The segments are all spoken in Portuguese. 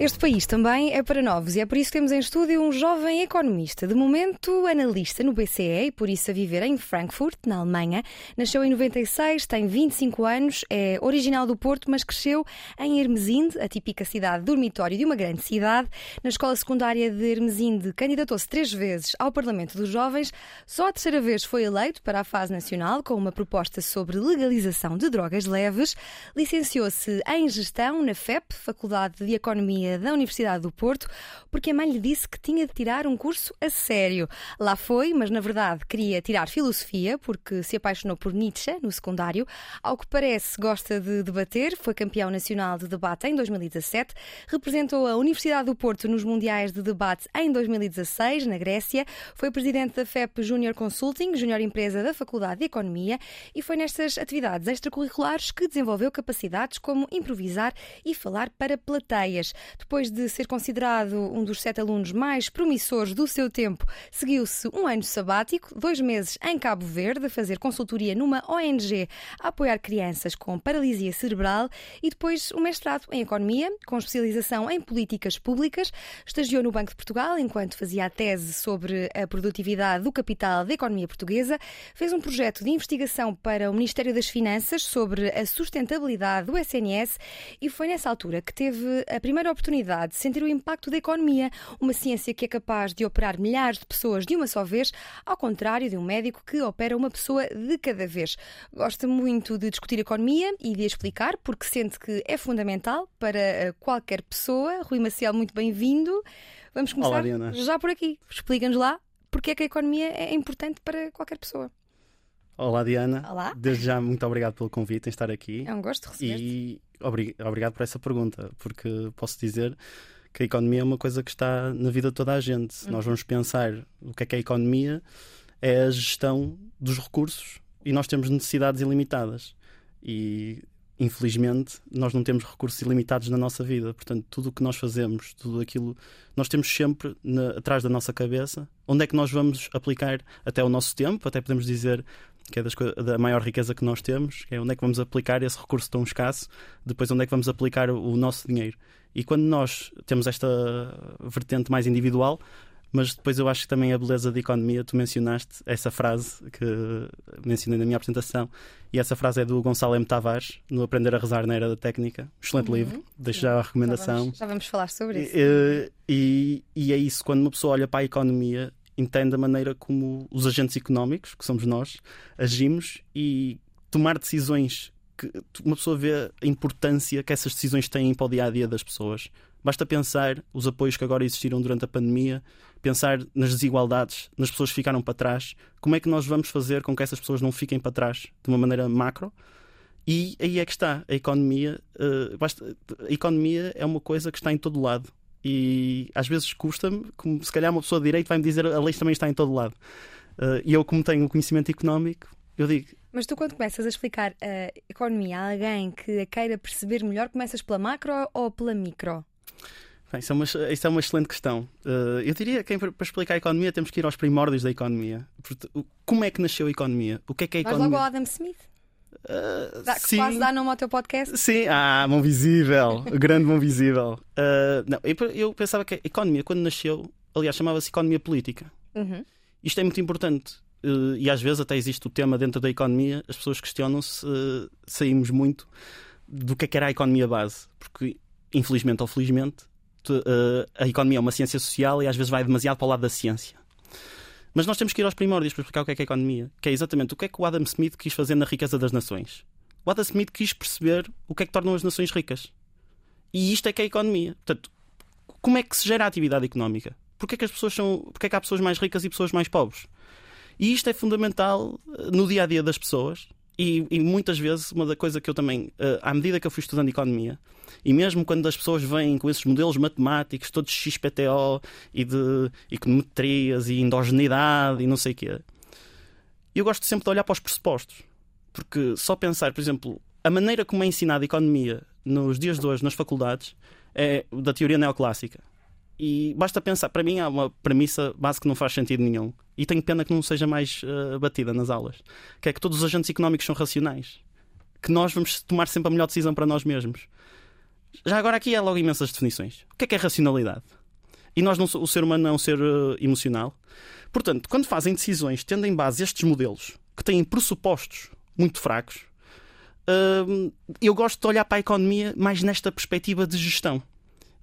Este país também é para novos e é por isso que temos em estúdio um jovem economista, de momento analista no BCE e por isso a viver em Frankfurt, na Alemanha. Nasceu em 96, tem 25 anos, é original do Porto, mas cresceu em Hermesinde, a típica cidade dormitório de uma grande cidade. Na escola secundária de Hermesinde candidatou-se três vezes ao Parlamento dos Jovens. Só a terceira vez foi eleito para a fase nacional com uma proposta sobre legalização de drogas leves. Licenciou-se em Gestão na FEP, Faculdade de Economia da Universidade do Porto, porque a mãe lhe disse que tinha de tirar um curso a sério. Lá foi, mas na verdade queria tirar filosofia, porque se apaixonou por Nietzsche no secundário. Ao que parece, gosta de debater, foi campeão nacional de debate em 2017, representou a Universidade do Porto nos Mundiais de Debate em 2016, na Grécia, foi presidente da FEP Junior Consulting, junior empresa da Faculdade de Economia, e foi nestas atividades extracurriculares que desenvolveu capacidades como improvisar e falar para plateias. Depois de ser considerado um dos sete alunos mais promissores do seu tempo, seguiu-se um ano sabático, dois meses em Cabo Verde, a fazer consultoria numa ONG a apoiar crianças com paralisia cerebral e depois um mestrado em Economia, com especialização em políticas públicas. Estagiou no Banco de Portugal enquanto fazia a tese sobre a produtividade do capital da economia portuguesa. Fez um projeto de investigação para o Ministério das Finanças sobre a sustentabilidade do SNS e foi nessa altura que teve a primeira oportunidade de sentir o impacto da economia, uma ciência que é capaz de operar milhares de pessoas de uma só vez, ao contrário de um médico que opera uma pessoa de cada vez. Gosta muito de discutir economia e de explicar, porque sente que é fundamental para eh, qualquer pessoa. Rui Maciel, muito bem-vindo. Vamos começar Olá, já por aqui. Explica-nos lá porque é que a economia é importante para qualquer pessoa. Olá, Diana. Olá. Desde já, muito obrigado pelo convite em estar aqui. É um gosto receber -te. E obrigado por essa pergunta, porque posso dizer que a economia é uma coisa que está na vida de toda a gente. Se nós vamos pensar o que é que é a economia, é a gestão dos recursos e nós temos necessidades ilimitadas. E infelizmente nós não temos recursos ilimitados na nossa vida. Portanto, tudo o que nós fazemos, tudo aquilo, nós temos sempre na, atrás da nossa cabeça onde é que nós vamos aplicar até o nosso tempo, até podemos dizer que é das, da maior riqueza que nós temos, que é onde é que vamos aplicar esse recurso tão escasso, depois onde é que vamos aplicar o, o nosso dinheiro. E quando nós temos esta vertente mais individual, mas depois eu acho que também a beleza da economia, tu mencionaste essa frase que mencionei na minha apresentação, e essa frase é do Gonçalo M. Tavares, no Aprender a Rezar na Era da Técnica. Excelente uhum. livro, deixo já a recomendação. Já vamos, já vamos falar sobre isso. E, e, e, é isso, quando uma pessoa olha para a economia, entende a maneira como os agentes económicos, que somos nós, agimos e tomar decisões que uma pessoa vê a importância que essas decisões têm para o dia a dia das pessoas. Basta pensar os apoios que agora existiram durante a pandemia, pensar nas desigualdades, nas pessoas que ficaram para trás, como é que nós vamos fazer com que essas pessoas não fiquem para trás de uma maneira macro. E aí é que está a economia. Uh, basta, a economia é uma coisa que está em todo lado e às vezes custa-me, como se calhar uma pessoa de direito vai-me dizer a lei também está em todo lado. Uh, e eu, como tenho o conhecimento económico, eu digo. Mas tu, quando começas a explicar a economia a alguém que a queira perceber melhor, começas pela macro ou pela micro? Bem, isso, é uma, isso é uma excelente questão. Uh, eu diria que para explicar a economia temos que ir aos primórdios da economia. Como é que nasceu a economia? O que é que é a economia? Vais logo ao Adam Smith. Uh, dá, sim. Quase dá nome ao teu podcast. Sim, ah, mão visível, grande mão visível. Uh, não, eu, eu, pensava que a economia, quando nasceu, aliás, chamava-se economia política. Uhum. Isto é muito importante. Uh, e às vezes até existe o tema dentro da economia, as pessoas questionam-se, saímos muito do que é que era a economia base. Porque, infelizmente ou felizmente, a economia é uma ciência social e às vezes vai demasiado para o lado da ciência. Mas nós temos que ir aos primórdios para explicar o que é, que é economia, que é exatamente o que é que o Adam Smith quis fazer na riqueza das nações. O Adam Smith quis perceber o que é que tornam as nações ricas. E isto é que é a economia. Portanto, como é que se gera a atividade económica? Porquê é que as pessoas são, porquê é que há pessoas mais ricas e pessoas mais pobres? E isto é fundamental eh, no dia a dia das pessoas E, e, muitas vezes, uma da coisa que eu também, uh, à medida que eu fui estudando economia, e mesmo quando as pessoas vêm com esses modelos matemáticos, todos XPTO e de econometrias e endogeneidade e não sei o quê, eu gosto sempre de olhar para os pressupostos. Porque só pensar, por exemplo, a maneira como é ensinada a economia nos dias de hoje nas faculdades é da teoria neoclássica. E basta pensar, para mim há uma premissa básica que não faz sentido nenhum. E tenho pena que não seja mais uh, batida nas aulas. Que é que todos os agentes económicos são racionais. Que nós vamos tomar sempre a melhor decisão para nós mesmos. Já agora aqui há logo imensas definições. O que é que é racionalidade? E nós não, o ser humano não é um ser uh, emocional. Portanto, quando fazem decisões tendo em base estes modelos que têm pressupostos muito fracos, uh, eu gosto de olhar para a economia mais nesta perspectiva de gestão.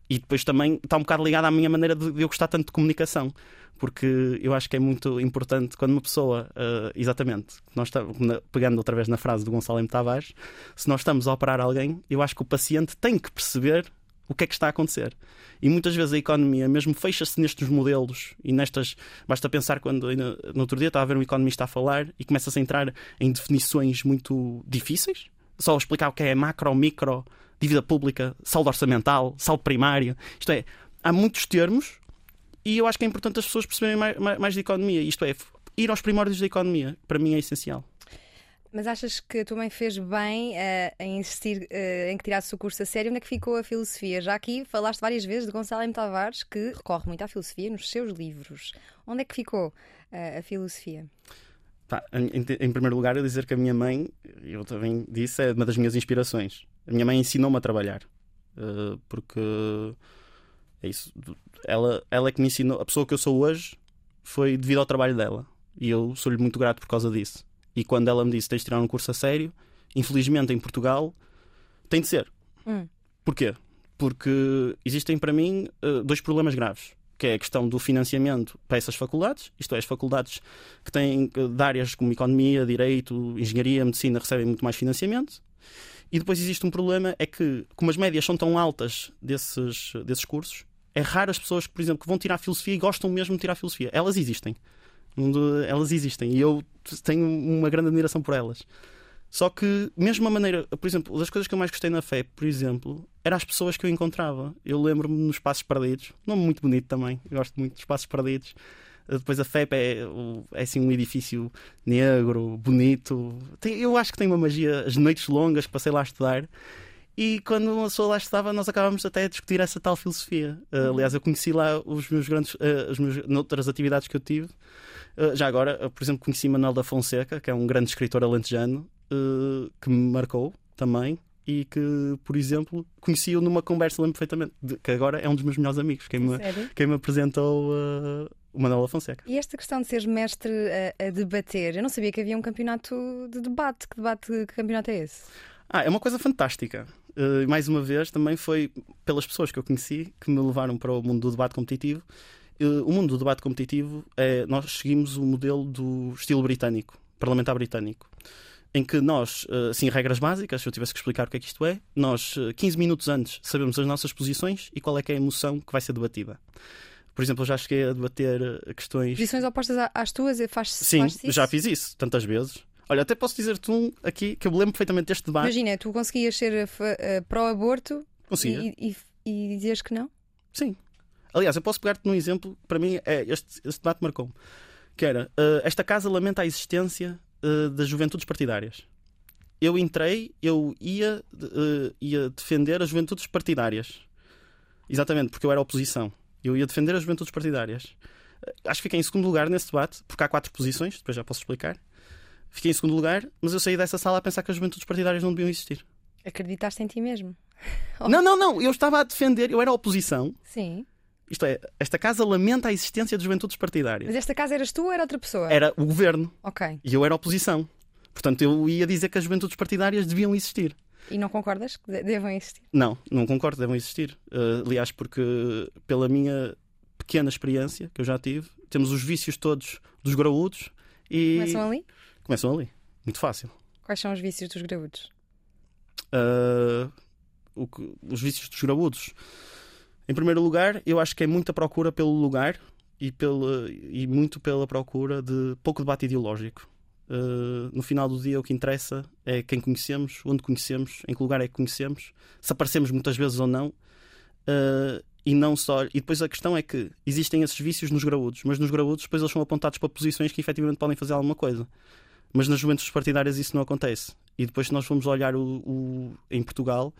E depois também está um bocado ligado à minha maneira de eu gostar tanto de comunicação, porque eu acho que é muito importante quando uma pessoa, uh, exatamente, nós estamos, pegando outra vez na frase do Gonçalo M. Tavares, se nós estamos a operar alguém, eu acho que o paciente tem que perceber o que é que está a acontecer. E muitas vezes a economia mesmo fecha-se nestes modelos e nestas. Basta pensar quando no outro dia estava a ver um economista a falar e começa-se a entrar em definições muito difíceis, só explicar o que é macro, micro, dívida pública, saldo orçamental, saldo primário. Isto é, há muitos termos e eu acho que é importante as pessoas perceberem mais, mais, mais de economia. Isto é, ir aos primórdios da economia, para mim é essencial. Mas achas que tua mãe fez bem uh, em insistir uh, em que tirasse o curso a sério? Onde é que ficou a filosofia? Já aqui falaste várias vezes de Gonçalo M. Tavares, que recorre muito à filosofia nos seus livros. Onde é que ficou uh, a filosofia? Pá, em, em, primeiro lugar, eu dizer que a minha mãe, eu também disse, é uma das minhas inspirações. A minha mãe ensinou-me a trabalhar. Uh, porque é isso. Ela, ela é que me ensinou. A pessoa que eu sou hoje foi devido ao trabalho dela. E eu sou-lhe muito grato por causa disso. E quando ela me disse tens de tirar um curso a sério, infelizmente em Portugal tem de ser. Hum. Porquê? Porque existem para mim uh, dois problemas graves que é a questão do financiamento para essas faculdades, isto é, as faculdades que têm de áreas como economia, direito, engenharia, medicina recebem muito mais financiamento. E depois existe um problema, é que, como as médias são tão altas desses, desses cursos, é raro as pessoas por exemplo, que vão tirar filosofia e gostam mesmo de tirar filosofia. Elas existem. Elas existem. E eu tenho uma grande admiração por elas. Só que, mesmo a maneira, por exemplo, das coisas que eu mais gostei na fé, por exemplo, eram as pessoas que eu encontrava. Eu lembro-me nos Passos Perdidos, nome muito bonito também, gosto muito dos Passos Perdidos. Depois a FEP é, é assim um edifício negro, bonito. Tem, eu acho que tem uma magia, as noites longas que passei lá a estudar. E quando uma pessoa lá estava, nós acabávamos até a discutir essa tal filosofia. Uh, aliás, eu conheci lá os meus grandes, uh, os meus, noutras atividades que eu tive. Uh, já agora, por exemplo, conheci Manuel da Fonseca, que é um grande escritor alentejano, que me marcou também e que, por exemplo, conheci-o numa conversa, lembro perfeitamente, que agora é um dos meus melhores amigos, quem me, quem me apresentou uh, o Manuel Fonseca. E esta questão de seres mestre a, a, debater, eu não sabia que havia um campeonato de debate. Que debate, que campeonato é esse? Ah, é uma coisa fantástica. Uh, mais uma vez, também foi pelas pessoas que eu conheci que me levaram para o mundo do debate competitivo. Uh, o mundo do debate competitivo é. Nós seguimos o modelo do estilo britânico, parlamentar britânico em que nós, assim, regras básicas, se eu tivesse que explicar o que é que isto é, nós, 15 eh, minutos antes, sabemos as nossas posições e qual é que é a emoção que vai ser debatida. Por exemplo, eu já cheguei a debater eh, questões. Posições opostas às tuas? Faz, Sim, faz já fiz isso tantas vezes. Olha, até posso dizer-te um aqui que eu me lembro perfeitamente deste debate. Imagina, tu conseguias ser uh, pró-aborto e, e, e dizeres que não? Sim. Aliás, eu posso pegar-te num exemplo que para mim é este, este debate marcou-me. Que era, uh, esta casa lamenta a existência uh, das juventudes partidárias. Eu entrei, eu ia, uh, ia defender as juventudes partidárias. Exatamente, porque eu era oposição. Eu ia defender as juventudes partidárias. Uh, acho que fiquei em segundo lugar nesse debate, porque há quatro posições, depois já posso explicar. Fiquei em segundo lugar, mas eu saí dessa sala a pensar que as juventudes partidárias não deviam existir. Acreditaste em ti mesmo? Não, não, não. Eu estava a defender, eu era oposição. Sim. Isto é, esta casa lamenta a existência de juventudes partidárias. Mas esta casa eras tu ou era outra pessoa? Era o governo. Ok. E eu era oposição. Portanto, eu ia dizer que as juventudes partidárias deviam existir. E não concordas que devam existir? Não, não concordo, devem existir. Uh, aliás, porque pela minha pequena experiência que eu já tive, temos os vícios todos dos graúdos e. Começam ali? Começam ali. Muito fácil. Quais são os vícios dos graúdos? Uh, que, os vícios dos graúdos em primeiro lugar, eu acho que é muita procura pelo lugar e, pela, e muito pela procura de pouco debate ideológico. Uh, no final do dia, o que interessa é quem conhecemos, onde conhecemos, em que lugar é que conhecemos, se aparecemos muitas vezes ou não. Uh, e não só. E depois a questão é que existem esses vícios nos graúdos, mas nos graúdos depois eles são apontados para posições que efetivamente podem fazer alguma coisa. Mas nas juventudes partidárias isso não acontece. E depois, se nós formos olhar o, o, em Portugal,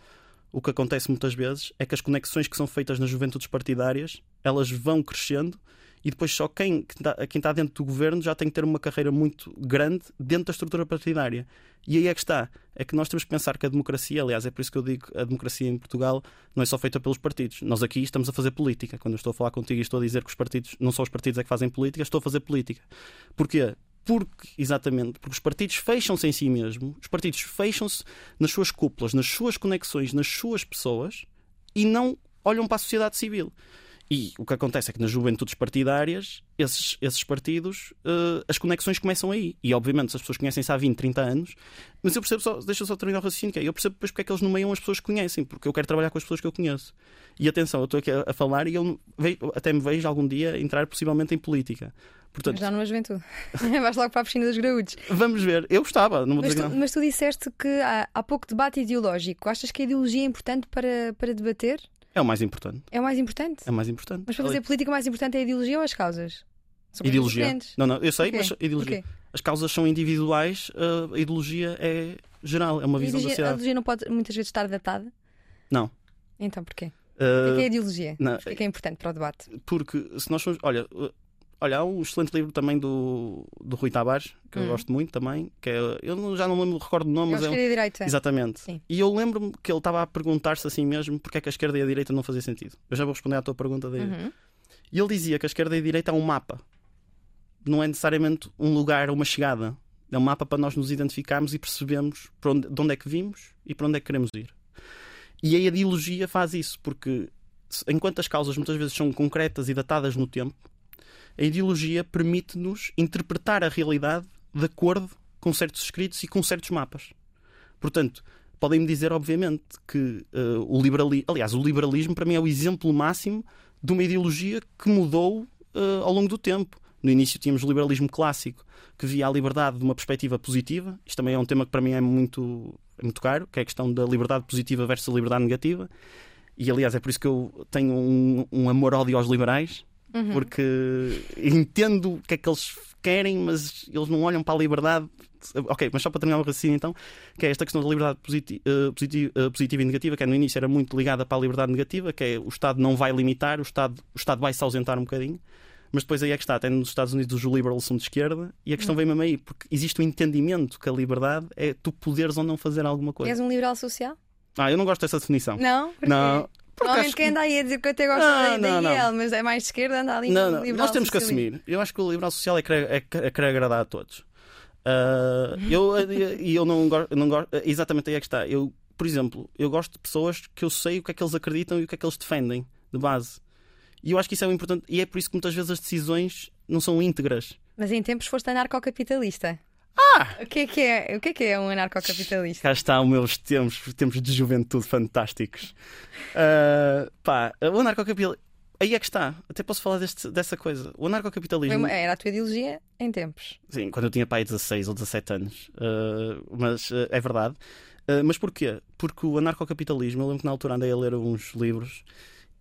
o que acontece muitas vezes é que as conexões que são feitas nas juventudes partidárias elas vão crescendo e depois só quem quem está dentro do governo já tem que ter uma carreira muito grande dentro da estrutura partidária. E aí é que está. É que nós temos que pensar que a democracia, aliás, é por isso que eu digo a democracia em Portugal não é só feita pelos partidos. Nós aqui estamos a fazer política. Quando eu estou a falar contigo e estou a dizer que os partidos, não só os partidos é que fazem política, estou a fazer política. Porquê? Porque, exatamente, porque os partidos fecham-se em si mesmo, os partidos fecham-se nas suas cúpulas, nas suas conexões, nas suas pessoas e não olham para a sociedade civil. E o que acontece é que nas juventudes partidárias, esses, esses partidos, uh, as conexões começam aí. E obviamente, se as pessoas conhecem-se há 20, 30 anos, mas eu percebo só, deixa eu só terminar o raciocínio, que é, eu percebo depois porque é que eles nomeiam as pessoas que conhecem, porque eu quero trabalhar com as pessoas que eu conheço. E atenção, eu estou aqui a, a falar e eu vejo, até me vejo algum dia entrar possivelmente em política. Portanto, já numa juventude. Vais logo para a piscina dos graúdos. Vamos ver. Eu gostava. Não mas, tu, mas tu disseste que há, há pouco debate ideológico. Achas que a ideologia é importante para, para debater? É o mais importante. É o mais importante? É o mais importante. Mas para fazer política, o mais importante é a ideologia ou as causas? São ideologia. Diferentes. Não, não, eu sei, okay. mas ideologia. Okay. As causas são individuais, a ideologia é geral, é uma visão da sociedade. A ideologia não pode muitas vezes estar datada? Não. Então porquê? Uh, o que é, a ideologia? Não, o que é importante para o debate? Porque se nós formos. Olha, Olha, há um excelente livro também do, do Rui Tavares, que hum. eu gosto muito também, que é, eu já não me recordo o nome, mas é. é direita. Exatamente. Sim. E eu lembro-me que ele estava a perguntar-se assim mesmo porque é que a esquerda e a direita não fazia sentido. Eu já vou responder à tua pergunta dele. Uhum. E ele dizia que a esquerda e a direita é um mapa, não é necessariamente um lugar, uma chegada. É um mapa para nós nos identificarmos e percebermos onde, de onde é que vimos e para onde é que queremos ir. E a ideologia faz isso, porque enquanto as causas muitas vezes são concretas e datadas no tempo, a ideologia permite-nos interpretar a realidade de acordo com certos escritos e com certos mapas. Portanto, podem-me dizer, obviamente, que uh, o liberalismo. Aliás, o liberalismo para mim é o exemplo máximo de uma ideologia que mudou uh, ao longo do tempo. No início tínhamos o liberalismo clássico, que via a liberdade de uma perspectiva positiva. Isto também é um tema que para mim é muito, é muito caro, que é a questão da liberdade positiva versus a liberdade negativa. E aliás, é por isso que eu tenho um, um amor-ódio aos liberais, uhum. porque entendo o que é que eles querem, mas eles não olham para a liberdade. Ok, mas só para terminar o raciocínio então, que é esta questão da liberdade positiva, uh, positiva, uh, positiva e negativa, que é, no início era muito ligada para a liberdade negativa, que é o Estado não vai limitar, o Estado, o Estado vai se ausentar um bocadinho. Mas depois aí é que está, até nos Estados Unidos os liberals são de esquerda e a questão uhum. vem mesmo aí, porque existe o um entendimento que a liberdade é tu poderes ou não fazer alguma coisa. És um liberal social? Ah, eu não gosto dessa definição. Não? Não, Normalmente quem anda aí a dizer que eu até gosto não, da, não, IEL, mas é mais de esquerda, anda ali não, não. Nós temos que assumir. Eu acho que o liberal social é querer, é, é querer agradar a todos. Uh, eu, e eu não gosto, não gosto. Exatamente aí é que está. Eu, por exemplo, eu gosto de pessoas que eu sei o que é que eles acreditam e o que é que eles defendem, de base. E eu acho que isso é importante. E é por isso que muitas vezes as decisões não são íntegras. Mas em tempos foste anarcocapitalista. Ah! O que é que é, o que é, que é um anarcocapitalista? Cá está os meus tempos, tempos de juventude fantásticos. Uh, pá, o anarcocapitalista. Aí é que está, até posso falar deste, dessa coisa. O anarcocapitalismo. Era a tua ideologia em tempos. Sim, quando eu tinha pai 16 ou 17 anos. Uh, mas uh, é verdade. Uh, mas porquê? Porque o anarcocapitalismo, eu lembro que na altura andei a ler uns livros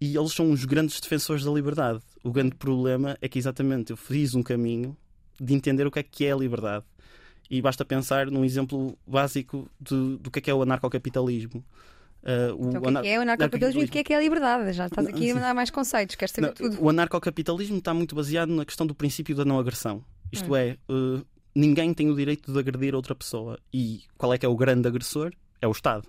e eles são os grandes defensores da liberdade. O grande problema é que exatamente eu fiz um caminho de entender o que é que é a liberdade e basta pensar num exemplo básico de, do que é, que é o anarcocapitalismo. Uh, o então, o que é, que é o anarcocapitalismo e o que é que é a liberdade? Já estás aqui a dar mais conceitos, queres saber não, tudo. O anarcocapitalismo está muito baseado na questão do princípio da não agressão. Isto hum. é, uh, ninguém tem o direito de agredir outra pessoa. E qual é que é o grande agressor? É o Estado.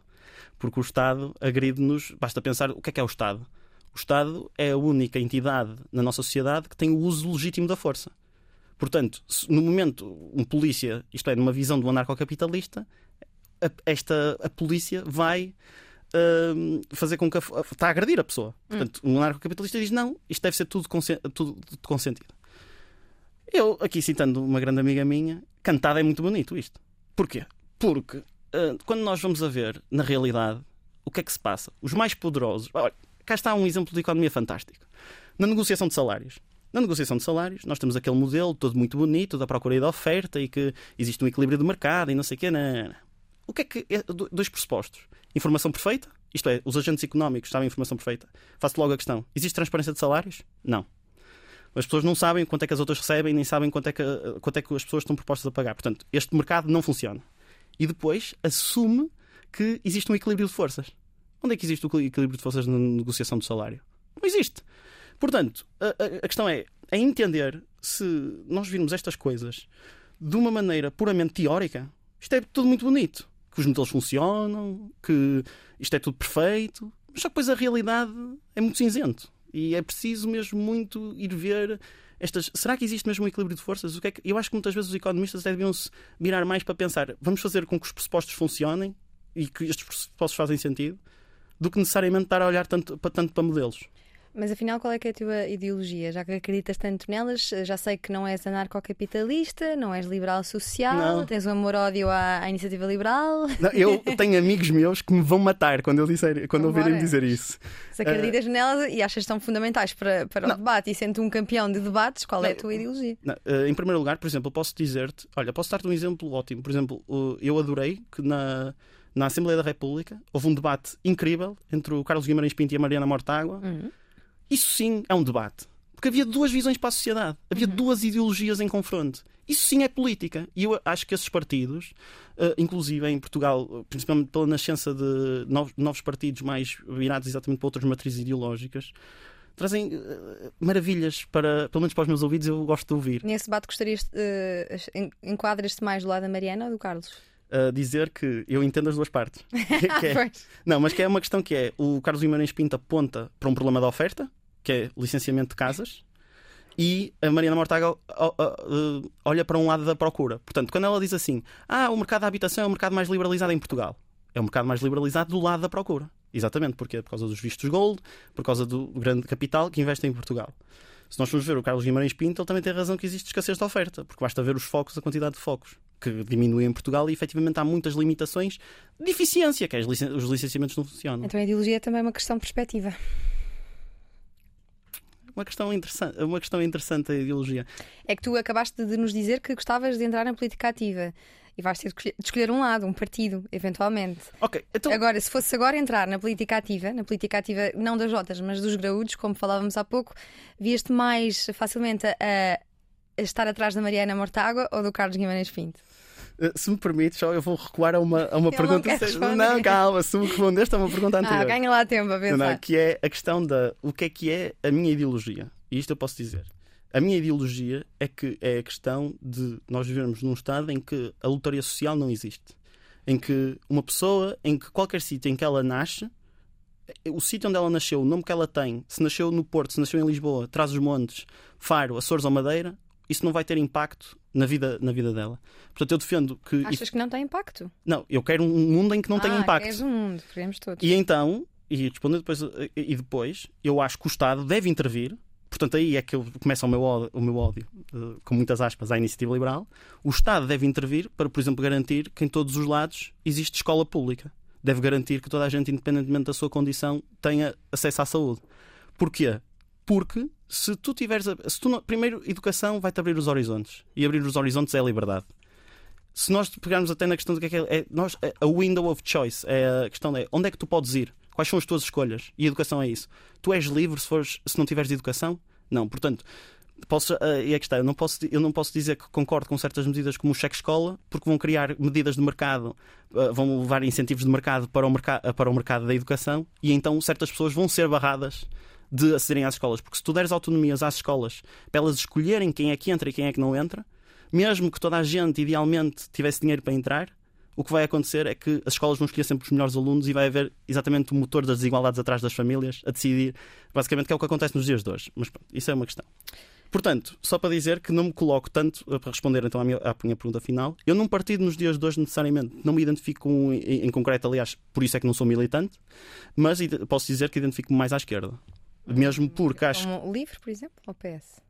Porque o Estado agride-nos. Basta pensar o que é que é o Estado. O Estado é a única entidade na nossa sociedade que tem o uso legítimo da força. Portanto, no momento, um polícia, isto é, numa visão do anarcocapitalista, a, esta, a polícia vai uh, fazer com que a, está a agredir a pessoa. Hum. Portanto, um anarcocapitalista diz não, isto deve ser tudo, tudo, tudo consentido. Eu, aqui citando uma grande amiga minha, cantada é muito bonito isto. Porquê? Porque uh, quando nós vamos a ver, na realidade, o que é que se passa? Os mais poderosos. Olha, cá está um exemplo de economia fantástico. Na negociação de salários. Na negociação de salários, nós temos aquele modelo todo muito bonito da procura e da oferta e que existe um equilíbrio de mercado e não sei o quê. Não, não, não. O que é que. É, dois pressupostos. Informação perfeita, isto é, os agentes económicos sabem informação perfeita. Faço logo a questão: existe transparência de salários? Não. As pessoas não sabem quanto é que as outras recebem, nem sabem quanto é que, quanto é que as pessoas estão propostas a pagar. Portanto, este mercado não funciona. E depois assume que existe um equilíbrio de forças. Onde é que existe o equilíbrio de forças na negociação do salário? Não existe. Portanto, a, a, questão é, é entender se nós virmos estas coisas de uma maneira puramente teórica, isto é tudo muito bonito. Que os modelos funcionam, que isto é tudo perfeito, mas só que depois a realidade é muito cinzento. E é preciso mesmo muito ir ver estas. Será que existe mesmo um equilíbrio de forças? O que é que... Eu acho que muitas vezes os economistas até deviam se mirar mais para pensar: vamos fazer com que os pressupostos funcionem e que estes pressupostos fazem sentido, do que necessariamente estar a olhar tanto, tanto para modelos. Mas afinal, qual é, é a tua ideologia? Já que acreditas tanto nelas, já sei que não és anarcocapitalista, não és liberal social, não. tens um amor-ódio à, à, iniciativa liberal. Não, eu tenho amigos meus que me vão matar quando, eu disser, quando ouvirem dizer isso. Se acreditas uh, nelas e achas que são fundamentais para, para o debate e sendo um campeão de debates, qual é a tua ideologia? Uh, em primeiro lugar, por exemplo, posso dizer-te, olha, posso dar-te um exemplo ótimo. Por exemplo, eu adorei que na na Assembleia da República houve um debate incrível entre o Carlos Guimarães Pinto e a Mariana Mortágua. Uhum. Isso sim é um debate. Porque havia duas visões para a sociedade, havia uhum. duas ideologias em confronto. Isso sim é política. E eu acho que esses partidos, uh, inclusive em Portugal, principalmente pela nascença de novos, partidos mais virados exatamente para outras matrizes ideológicas, trazem uh, maravilhas para, pelo menos para os meus ouvidos, eu gosto de ouvir. Nesse debate gostarias, uh, enquadras-te mais do lado da Mariana ou do Carlos? a dizer que eu entendo as duas partes. Que é, não, mas que é uma questão que é o Carlos Guimarães Pinto aponta para um problema da oferta, que é licenciamento de casas, e a Mariana Mortágua olha para um lado da procura. Portanto, quando ela diz assim: Ah, o mercado da habitação é o mercado mais liberalizado em Portugal, é o mercado mais liberalizado do lado da procura. Exatamente, porque por causa dos vistos gold, por causa do grande capital que investe em Portugal. Se nós formos ver o Carlos Guimarães Pinto, ele também tem razão que existe escassez de oferta, porque basta ver os focos, a quantidade de focos que diminui em Portugal e efetivamente há muitas limitações de eficiência, que é os licenciamentos não funcionam. Então a ideologia é também uma questão de perspectiva. Uma questão interessante, uma questão interessante a ideologia. É que tu acabaste de nos dizer que gostavas de entrar na política ativa e vais ter de escolher um lado, um partido, eventualmente. Ok, então... Agora, se fosse agora entrar na política ativa, na política ativa não das Jotas, mas dos graúdos, como falávamos há pouco, vias-te mais facilmente a, a, estar atrás da Mariana Mortágua ou do Carlos Guimarães Pinto? Eh, se me permites, só eu vou recuar a uma, a uma pergunta. Não, não, calma, se me respondeste a uma pergunta anterior. Ah, ganha lá tempo a pensar. Não, que é a questão da o que é que é a minha ideologia. E isto eu posso dizer. A minha ideologia é que é a questão de nós vivermos num estado em que a lotaria social não existe. Em que uma pessoa, em que qualquer sítio em que ela nasce, o sítio onde ela nasceu, o nome que ela tem, se nasceu no Porto, se nasceu em Lisboa, traz os montes Faro, Açores ou Madeira, isso não vai ter impacto na vida, na vida dela. Portanto, eu defendo que. Achas que não tem impacto? Não, eu quero um mundo em que não ah, tenha impacto. Queres um mundo, queremos todos. E então, e respondendo depois, e depois, eu acho que o Estado deve intervir. Portanto, aí é que eu começa o meu ódio, o meu ódio com muitas aspas, à iniciativa liberal. O Estado deve intervir para, por exemplo, garantir que em todos os lados existe escola pública. Deve garantir que toda a gente, independentemente da sua condição, tenha acesso à saúde. Porquê? Porque se tu tiveres. Se tu, primeiro, educação vai-te abrir os horizontes. E abrir os horizontes é a liberdade. Se nós pegarmos até na questão do que é que é, é, nós, é a window of choice, é a questão é onde é que tu podes ir? Quais são as tuas escolhas? E educação é isso. Tu és livre se, fores, se não tiveres educação? Não. Portanto, posso, uh, e é que está, eu não, posso, eu não posso dizer que concordo com certas medidas como o cheque escola, porque vão criar medidas de mercado, uh, vão levar incentivos de mercado para o, merca para o mercado da educação e então certas pessoas vão ser barradas de acederem às escolas. Porque se tu deres autonomias às escolas para elas escolherem quem é que entra e quem é que não entra, mesmo que toda a gente idealmente tivesse dinheiro para entrar, o que vai acontecer é que as escolas vão escolher sempre os melhores alunos e vai haver exatamente o motor das desigualdades atrás das famílias a decidir, basicamente, que é o que acontece nos dias de hoje. Mas isso é uma questão. Portanto, só para dizer que não me coloco tanto, para responder então à minha, à minha pergunta final, eu num partido nos dias de hoje necessariamente não me identifico em, em, concreto, aliás, por isso é que não sou militante, mas posso dizer que identifico-me mais à esquerda. Mesmo porque acho. Como livre, por exemplo, ou PS?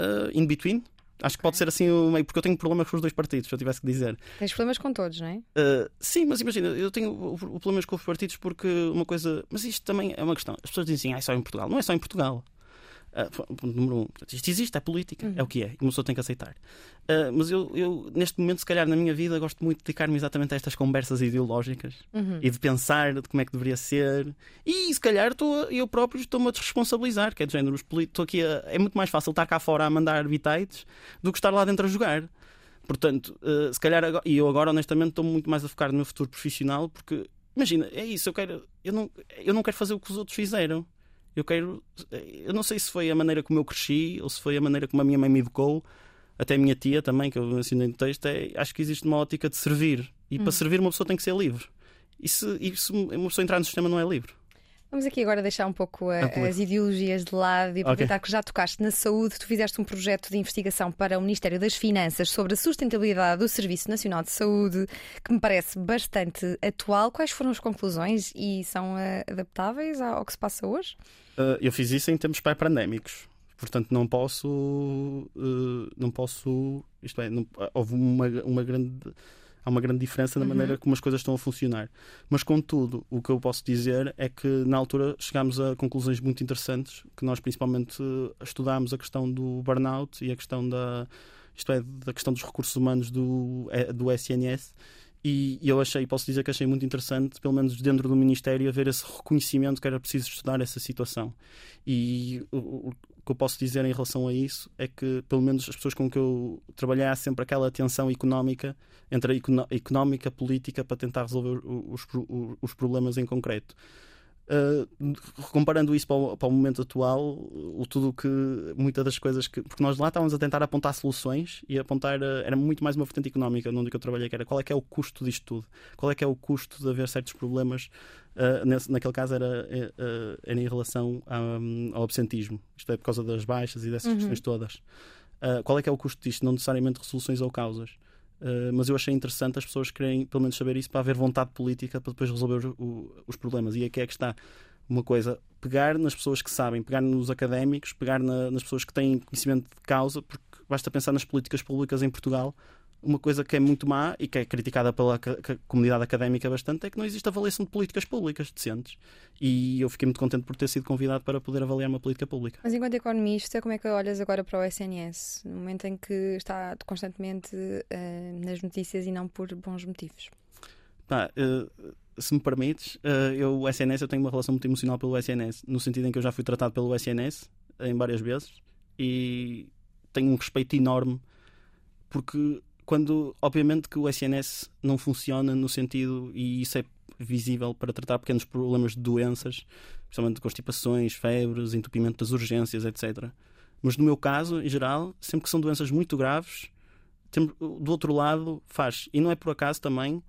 Uh, in between. Acho que pode ser assim o meio, porque eu tenho problemas com os dois partidos, se eu tivesse que dizer. Tens problemas com todos, não é? Uh, sim, mas imagina, eu tenho problemas com os partidos porque uma coisa. Mas isto também é uma questão. As pessoas dizem assim, ah, é só em Portugal. Não é só em Portugal. Uh, número um, isto existe, é política, uhum. é o que é, e uma pessoa tem que aceitar. Uh, mas eu, eu, neste momento, se calhar na minha vida, gosto muito de dedicar-me exatamente a estas conversas ideológicas uhum. e de pensar de como é que deveria ser. E se calhar tô, eu próprio estou-me a desresponsabilizar, que é de género, estou aqui a, é muito mais fácil estar cá fora a mandar bitites do que estar lá dentro a jogar. Portanto, uh, se calhar, e eu agora honestamente estou muito mais a focar no meu futuro profissional, porque imagina, é isso, eu quero, eu não, eu não quero fazer o que os outros fizeram. Eu quero. Eu não sei se foi a maneira como eu cresci ou se foi a maneira como a minha mãe me educou, até a minha tia também, que eu mencionei no texto. É, acho que existe uma ótica de servir. E hum. para servir, uma pessoa tem que ser livre. E se, e se uma pessoa entrar no sistema, não é livre. Vamos aqui agora deixar um pouco a, as ideologias de lado e aproveitar okay. que já tocaste na saúde. Tu fizeste um projeto de investigação para o Ministério das Finanças sobre a sustentabilidade do Serviço Nacional de Saúde, que me parece bastante atual. Quais foram as conclusões e são uh, adaptáveis ao que se passa hoje? Uh, eu fiz isso em tempos pré-pandémicos. Portanto, não posso. Uh, não posso. Isto é, não, houve uma, uma grande há uma grande diferença na uhum. maneira como as coisas estão a funcionar. Mas, contudo, o que eu posso dizer é que na altura chegámos a conclusões muito interessantes, que nós principalmente estudámos a questão do burnout e a questão da, isto é, da questão dos recursos humanos do, é, do SNS. E eu achei, posso dizer que achei muito interessante, pelo menos dentro do Ministério, haver esse reconhecimento que era preciso estudar essa situação. E o, o que eu posso dizer em relação a isso é que, pelo menos, as pessoas com que eu trabalhei, há sempre aquela tensão económica entre a económica e a política para tentar resolver os, os, os problemas em concreto. Uh, comparando isso para o, para o, momento atual, o tudo que muitas das coisas que. Porque nós lá estávamos a tentar apontar soluções e apontar. Uh, era muito mais uma vertente económica onde eu trabalhei, que era qual é que é o custo disto tudo, qual é que é o custo de haver certos problemas. Uh, nesse, naquele caso era, era em relação ao, ao absentismo, isto é por causa das baixas e dessas uhum. questões todas. qual é que é o custo disto? Não necessariamente resoluções ou causas. Uh, mas eu achei interessante as pessoas querem pelo menos saber isso para haver vontade política para depois resolver o, os problemas. E aqui é que está uma coisa: pegar nas pessoas que sabem, pegar nos académicos, pegar na, nas pessoas que têm conhecimento de causa, porque basta pensar nas políticas públicas em Portugal uma coisa que é muito má e que é criticada pela comunidade académica bastante é que não existe avaliação de políticas públicas decentes. E eu fiquei muito contente por ter sido convidado para poder avaliar uma política pública. Mas enquanto economista, como é que olhas agora para o SNS? No momento em que está constantemente uh, nas notícias e não por bons motivos? Pá, uh, se me permites, uh, eu, o SNS, eu tenho uma relação muito emocional pelo SNS, no sentido em que eu já fui tratado pelo SNS em várias vezes e tenho um respeito enorme porque quando, obviamente, que o SNS não funciona no sentido, e isso é visível para tratar pequenos problemas de doenças, principalmente constipações, febres, entupimento das urgências, etc. Mas no meu caso, em geral, sempre que são doenças muito graves, do outro lado faz. E não é por acaso também.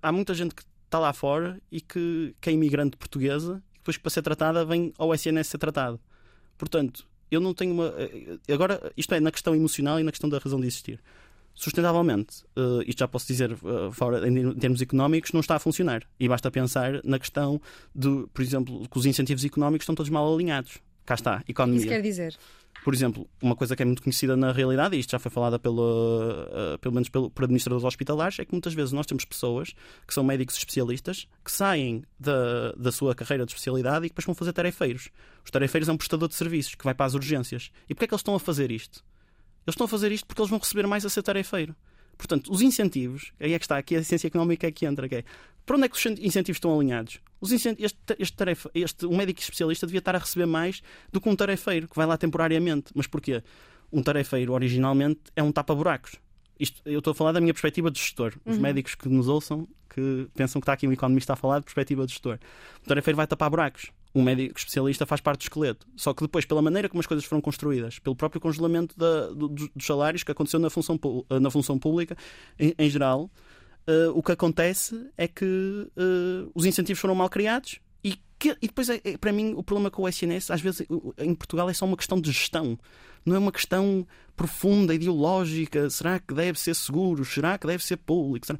Há muita gente que está lá fora e que, que é imigrante portuguesa e depois que para ser tratada vem ao SNS ser tratado. Portanto, eu não tenho uma. Eh, agora, isto é na questão emocional e na questão da razão de existir sustentavelmente, uh, isto já posso dizer uh, fora, em termos económicos, não está a funcionar. E basta pensar na questão de, por exemplo, que os incentivos económicos estão todos mal alinhados. Cá está, economia. Isso quer dizer? Por exemplo, uma coisa que é muito conhecida na realidade, e isto já foi falada pelo, uh, pelo menos pelo, por administradores hospitalares, é que muitas vezes nós temos pessoas que são médicos especialistas que saem da, da sua carreira de especialidade e depois vão fazer tarefeiros. Os tarefeiros é um prestador de serviços que vai para as urgências. E porquê é que eles estão a fazer isto? Eles estão a fazer isto porque eles vão receber mais a ser tarefeiro. Portanto, os incentivos, aí é que está, aqui a ciência económica é que entra. Que é, para onde é que os incentivos estão alinhados? Os incentivos, este, este, tarefa, este, um médico especialista devia estar a receber mais do que um tarefeiro, que vai lá temporariamente. Mas porquê? Um tarefeiro, originalmente, é um tapa-buracos. Isto, eu estou a falar da minha perspectiva de gestor. Os uhum. médicos que nos ouçam, que pensam que está aqui um economista a falar de perspectiva de gestor. O tarefeiro vai tapar buracos um médico especialista faz parte do esqueleto. Só que depois, pela maneira como as coisas foram construídas, pelo próprio congelamento da, do, dos salários que aconteceu na função, na função pública, em, em geral, uh, o que acontece é que uh, os incentivos foram mal criados e, que, e depois, é, é, para mim, o problema com o SNS, às vezes, em Portugal, é só uma questão de gestão. Não é uma questão profunda, ideológica. Será que deve ser seguro? Será que deve ser público? Será...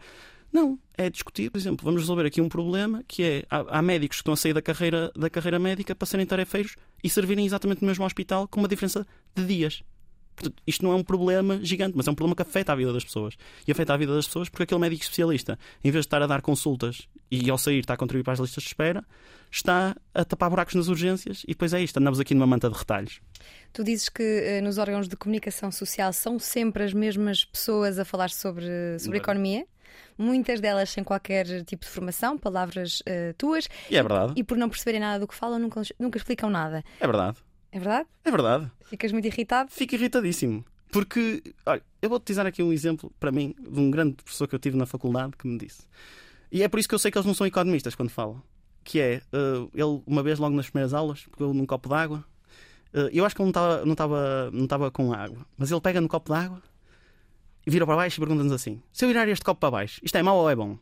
Não, é discutir, por exemplo, vamos resolver aqui um problema que é há, há, médicos que estão a sair da carreira, da carreira médica para serem tarefeiros e servirem exatamente no mesmo hospital com uma diferença de dias. Portanto, isto não é um problema gigante, mas é um problema que afeta a vida das pessoas. E afeta a vida das pessoas porque aquele médico especialista, em vez de estar a dar consultas e ao sair está a contribuir para as listas de espera, está a tapar buracos nas urgências e depois é isto, andamos aqui numa manta de retalhos. Tu dizes que eh, nos órgãos de comunicação social são sempre as mesmas pessoas a falar sobre, sobre Bem. economia, muitas delas sem qualquer tipo de formação, palavras eh, tuas, E é verdade, e por não perceberem nada do que falam, nunca, nunca explicam nada. é verdade, É verdade? é verdade. Ficas muito irritado? Fico irritadíssimo. Porque, olha, eu vou-te dizer aqui um exemplo, para mim, de um grande professor que eu tive na faculdade que me disse. E é por isso que eu sei que eles não são economistas quando falam. Que é, eh, ele, uma vez logo nas primeiras aulas, pegou num copo d'água. eh, eu acho que ele não estava não não com água, mas ele pega no copo d'água e vira para baixo e pergunta-nos assim: se eu virar este copo para baixo, isto é mau ou é bom?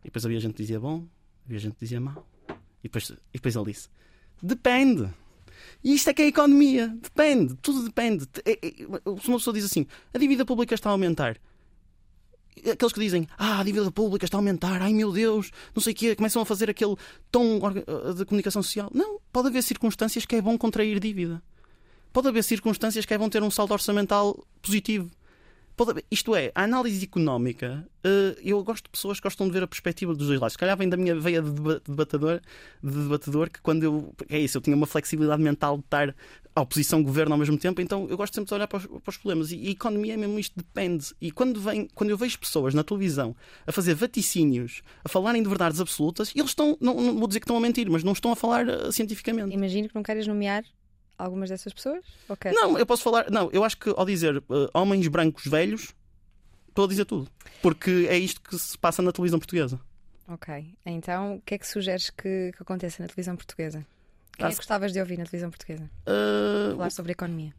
E depois havia gente que dizia bom, havia gente que dizia mau. E depois, e depois ele disse: depende. E isto é que é a economia. Depende, tudo depende. É- é- Se uma pessoa diz assim, a dívida pública está a aumentar. Aqueles que dizem, ah, a dívida pública está a aumentar, ai meu Deus, não sei o quê, começam a fazer aquele tom orga- de comunicação social. Não, pode haver circunstâncias que é bom contrair dívida. Pode haver circunstâncias que é bom ter um saldo orçamental positivo. Isto é, a análise económica, eh, eu gosto de pessoas que gostam de ver a perspectiva dos dois lados. Se calhar vem da minha veia de deba- de debatedor, de que quando eu. É isso, eu tinha uma flexibilidade mental de estar à oposição governo ao mesmo tempo, então eu gosto sempre de olhar para os, para os problemas. E, e a economia é mesmo isto, depende. E quando, vem, quando eu vejo pessoas na televisão a fazer vaticínios, a falarem de verdades absolutas, eles estão, não, não vou dizer que estão a mentir, mas não estão a falar eh, cientificamente. Imagino que não queres nomear algumas dessas pessoas? Ok. Não, eu posso falar. Não, eu acho que ao dizer eh, homens brancos velhos, estou a dizer tudo. Porque é isto que se passa na televisão portuguesa. Ok. Então, o que é que sugeres que, que aconteça na televisão portuguesa? Quem é que gostavas de ouvir na televisão portuguesa? Eh, Falar sobre economia.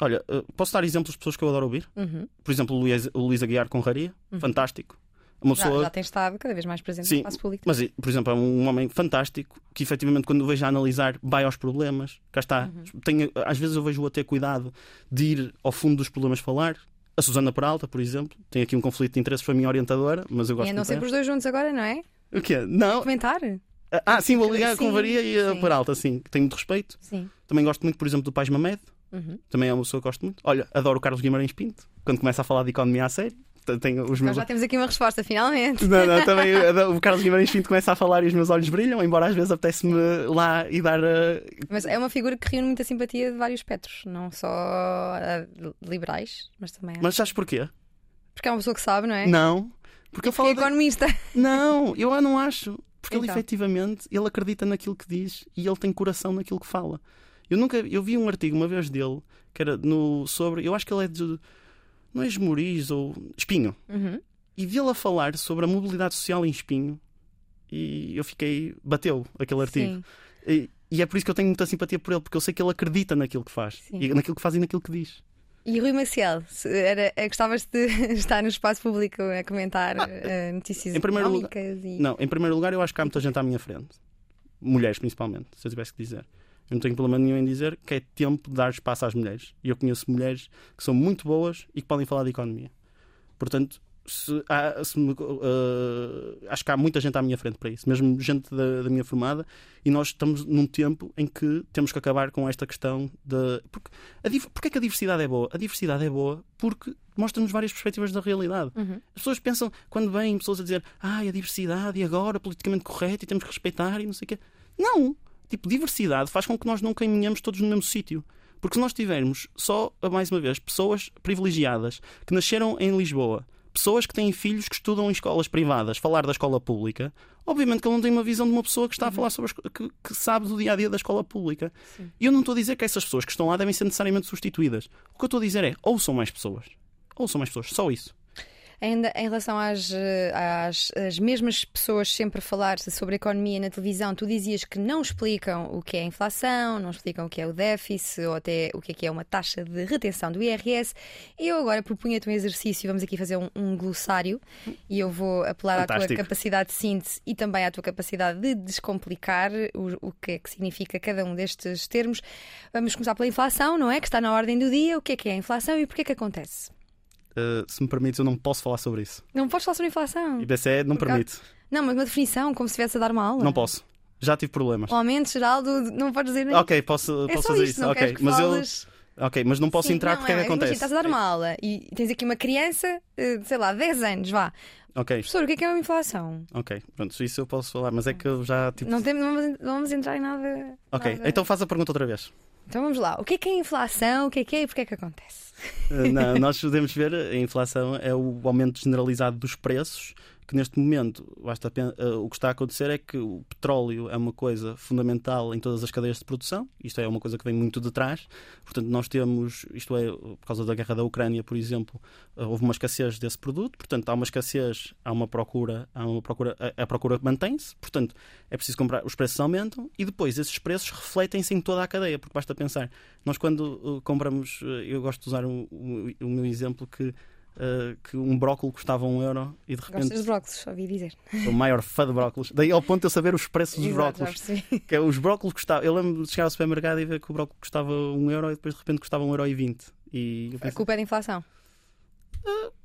olha, eh, posso dar exemplos de pessoas que eu adoro ouvir? Uhum. Por exemplo, o Luís, o Luís Aguiar Conraria, fantástico. Uma Já, pessoa. já tem estado cada vez mais presente Sim, no espaço público. Mas, por exemplo, é um homem fantástico que, efetivamente, quando o vejo a analisar, vai aos problemas. Cá está. Uhum. Tenho- às vezes eu vejo-o a ter cuidado de ir ao fundo dos problemas falar. A Susana Peralta, por exemplo, tem aqui um conflito de interesses, foi a minha orientadora, mas eu gosto E andam sempre os dois juntos agora, não é? O quê? Não. Comentar? Ah, sim, vou ligar com Varia e a sim. Peralta, sim, que tenho muito respeito. Sim. Também gosto muito, por exemplo, do Pais Mamed, Uhum. também é uma pessoa que gosto muito. Olha, adoro o Carlos Guimarães Pinto, quando começa a falar de economia a sério. Tenho os meus. já temos aqui uma resposta, finalmente. Não, não, também uh, o Carlos Guimarães Pinto começa a falar e os meus olhos brilham, embora às vezes apetece-me lá e dar. uh, Mas é uma figura que reúne muita simpatia de vários espectros, não só ah, liberais, mas também. Mas sabes porquê? Porque é uma pessoa que sabe, não é? Não. Porque eu Que falo. é de- economista. Não, eu não acho. Porque ele Então. efetivamente ele acredita naquilo que diz e ele tem coração naquilo que fala. Eu nunca eu vi um artigo uma vez dele que era no sobre, eu acho que ele é de não é Esmoriz ou Espinho. Uhum. E vi-lo a falar sobre a mobilidade social em Espinho e eu fiquei bateu aquele artigo. E, e é por isso que eu tenho muita simpatia por ele, porque eu sei que ele acredita naquilo que faz, Sim. e naquilo que faz e naquilo que diz. E Rui Maciel, era, eh, gostavas de estar no espaço público a comentar eh, notícias em primeiro lugar- e... Não, em primeiro lugar, eu acho que há muita gente à minha frente. Mulheres, principalmente, se eu tivesse que dizer. Eu não tenho problema nenhum em dizer que é tempo de dar espaço às mulheres. E eu conheço mulheres que são muito boas e que podem falar de economia. Portanto, se há- se me- eh, acho que há muita gente à minha frente para isso, mesmo gente da, da minha formada, e nós estamos num tempo em que temos que acabar com esta questão de. Porque, a, porque é que a diversidade é boa? A diversidade é boa porque mostra-nos várias perspectivas da realidade. Uhum. As pessoas pensam, quando vêm pessoas a dizer ai, a diversidade e agora, politicamente correto e temos que respeitar e não sei o quê. Não! Tipo, diversidade faz com que nós não caminhemos todos no mesmo sítio. Porque se nós tivermos só, mais uma vez, pessoas privilegiadas que nasceram em Lisboa, pessoas que têm filhos que estudam em escolas privadas, falar da escola pública, obviamente que ele não tem uma visão de uma pessoa que está a falar sobre as que, que sabe do dia a dia da escola pública. E eu não estou a dizer que essas pessoas que estão lá devem ser necessariamente substituídas. O que eu estou a dizer é ouçam mais pessoas. Ouçam mais pessoas, só isso. Ainda em relação às, às as mesmas pessoas sempre falar sobre economia na televisão, tu dizias que não explicam o que é a inflação, não explicam o que é o déficit ou até o que é que é uma taxa de retenção do IRS. Eu agora propunha-te um exercício, vamos aqui fazer um, um glossário e eu vou apelar à tua Fantástico. capacidade de síntese e também à tua capacidade de descomplicar o, o que é que significa cada um destes termos. Vamos começar pela inflação, não é? Que está na ordem do dia. O que é que é a inflação e porquê é que acontece? Uh, se me permites, eu não posso falar sobre isso. Não podes falar sobre inflação. IBCE não Por permite. Não, mas uma definição, como se estivesse a dar uma aula. Não posso. Já tive problemas. O aumento geral do. Não podes dizer nem. Ok, posso, é posso fazer isso. Ok, que mas eu, fales Ok, mas não posso Sim, entrar não, porque é que é, imagina, acontece. estás a dar uma aula e tens aqui uma criança, eh, sei lá, 10 anos, vá. Ok, Professor, o que é que é uma inflação? ok, pronto, isso eu posso falar, mas é que eu já tipo. Não, temos, não vamos entrar em nada. Ok, nada- então faz a pergunta outra vez. Então vamos lá. O que é que é inflação? O que é que é e porquê é que acontece? Uh, não, nós podemos ver a inflação é o aumento generalizado dos preços, que neste momento basta, uh, o que está a acontecer é que o petróleo é uma coisa fundamental em todas as cadeias de produção, isto é uma coisa que vem muito de trás, portanto nós temos, isto é, por causa da guerra da Ucrânia, por exemplo, uh, houve uma escassez desse produto, portanto há uma escassez, há uma procura, há uma procura, a, a procura mantém-se, portanto é preciso comprar, os preços aumentam e depois esses preços refletem-se em toda a cadeia, porque basta pensar, nós quando uh, compramos, eu gosto de usar o- o meu exemplo que, uh, que um brócolis custava um euro e de repente Gostas de brócolis, ouvi dizer. sou o maior fã de brócolis. Daí ao ponto de eu saber os preços dos brócolis. Que é, os brócolis custavam. Eu lembro de chegar ao supermercado e ver que o brócolis custava um euro e depois de repente custava um euro e vinte. E eu A pensei, culpa é da inflação.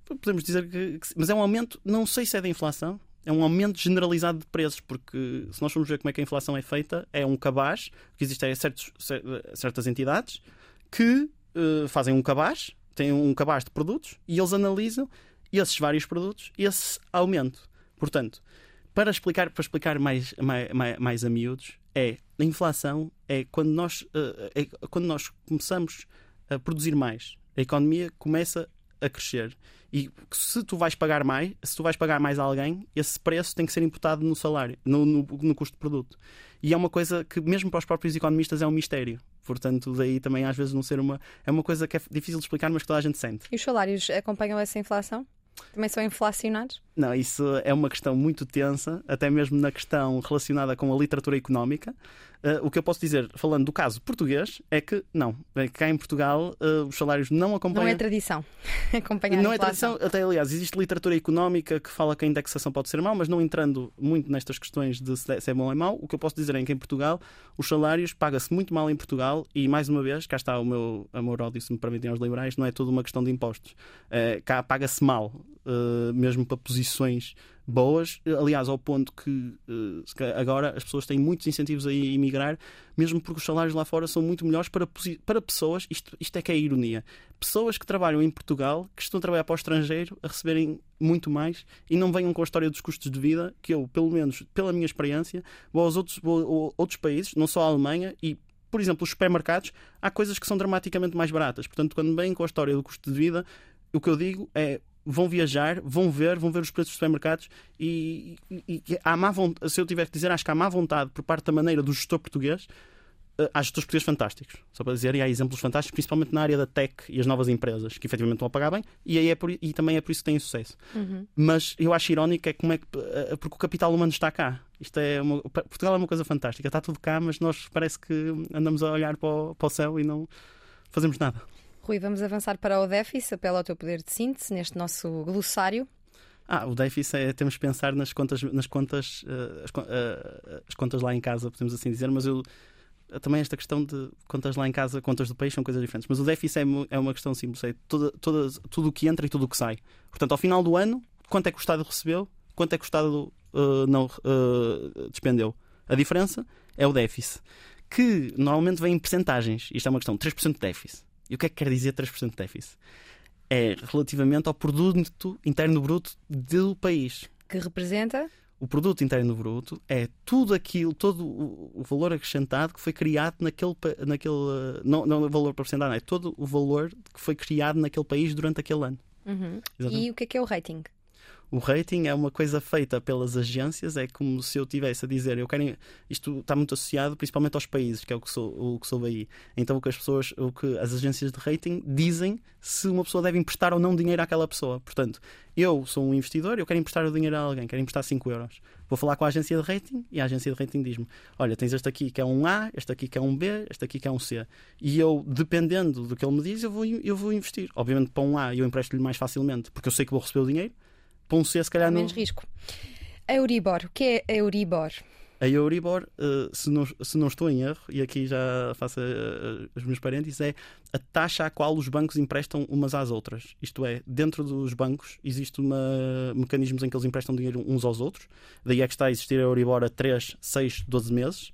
podemos dizer que, que- Mas é um aumento, não sei se é da inflação, é um aumento generalizado de preços, porque se nós formos ver como é que a inflação é feita, é um cabaz, que existem certos, cer- certas entidades que eh, fazem um cabaz, têm um cabaz de produtos e eles analisam esses vários produtos e esse aumento. Portanto, para explicar, para explicar mais, mais, mais, mais a miúdos, é a inflação é quando nós, eh, é quando nós começamos a produzir mais, a economia começa a crescer. E se tu vais pagar mais, se tu vais pagar mais a alguém, esse preço tem que ser imputado no salário, no, no, no custo de produto. E é uma coisa que, mesmo para os próprios economistas, é um mistério. Portanto, daí também às vezes não ser uma. É uma coisa que é difícil de explicar, mas que toda a gente sente. E os salários acompanham essa inflação? Também são inflacionados? Não, isso é uma questão muito tensa, até mesmo na questão relacionada com a literatura económica. Uh, o que eu posso dizer, falando do caso português, é que não. Cá em Portugal uh, os salários não acompanham. Não é tradição acompanhar Não é tradição, até aliás, existe literatura económica que fala que a indexação pode ser mau, mas não entrando muito nestas questões de se é bom ou é mau, o que eu posso dizer é que em Portugal os salários paga-se muito mal em Portugal e, mais uma vez, cá está o meu amor ódio, se me permitem aos liberais, não é tudo uma questão de impostos. Eh, cá paga-se mal, eh, mesmo para posições boas, aliás, ao ponto que eh, agora as pessoas têm muitos incentivos a emigrar, mesmo porque os salários lá fora são muito melhores para, para pessoas, isto, isto é que é a ironia, pessoas que trabalham em Portugal, que estão a trabalhar para o estrangeiro, a receberem muito mais e não venham com a história dos custos de vida, que eu, pelo menos pela minha experiência, vou aos outros, vou outros países, não só a Alemanha, e, por exemplo, os supermercados, há coisas que são dramaticamente mais baratas. Portanto, quando vêm com a história do custo de vida, o que eu digo é vão viajar, vão ver, vão ver os preços dos supermercados e, e- e há má vontade, se eu tiver que dizer, acho que há má vontade por parte da maneira do gestor português. eh, Há gestores portugueses fantásticos, só para dizer, e há exemplos fantásticos, principalmente na área da tech e as novas empresas, que efetivamente estão a pagar bem, e, aí é por- e também é por isso que têm sucesso. Uhum. Mas eu acho irónico é como é que. eh, Porque o capital humano está cá. Isto é uma- Portugal é uma coisa fantástica, está tudo cá, mas nós parece que andamos a olhar para o, para o céu e não fazemos nada. Rui, vamos avançar para o déficit. Apela ao teu poder de síntese neste nosso glossário. Ah, o déficit é temos que pensar nas contas, nas contas, eh, as, eh, as contas lá em casa, podemos assim dizer, mas eu eh, também esta questão de contas lá em casa, contas do país são coisas diferentes. Mas o déficit é, é uma questão simples, é toda, toda, tudo o que entra e tudo o que sai. Portanto, ao final do ano, quanto é que o Estado recebeu, quanto é que o Estado eh, não despendeu. A diferença é o déficit, que normalmente vem em percentagens. Isto é uma questão, 3% de déficit. E o que é que quer dizer 3% de déficit? É relativamente ao produto interno bruto do país. Que representa O produto interno bruto é tudo aquilo, todo o valor acrescentado que foi criado naquele, naquele eh, não, não o valor para não, é todo o valor que foi criado naquele país durante aquele ano. Uhum. E o que é que é o rating? O rating é uma coisa feita pelas agências, é como se eu tivesse a dizer, eu quero isto está muito associado principalmente aos países, que é o que sou, o que sou aí. Então o que as pessoas, o que as agências de rating dizem se uma pessoa deve emprestar ou não dinheiro àquela pessoa. Portanto, eu sou um investidor, eu quero emprestar o dinheiro a alguém, quero emprestar 5 euros. Vou falar com a agência de rating e a agência de rating diz-me: Olha, tens este aqui que é um A, este aqui que é um B, este aqui que é um C. E eu, dependendo do que ele me diz, eu vou, eu vou investir. Obviamente, para um A eu empresto-lhe mais facilmente, porque eu sei que vou receber o dinheiro. C, se calhar não. Menos risco. Euribor. O que é Euribor? A Euribor, eh, se não, se não estou em erro, e aqui já faço eh, os meus parênteses, é a taxa à qual os bancos emprestam umas às outras. Isto é, dentro dos bancos existe uma, mecanismos em que eles emprestam dinheiro uns aos outros. Daí é que está a existir a Euribor a 3, 6, 12 meses.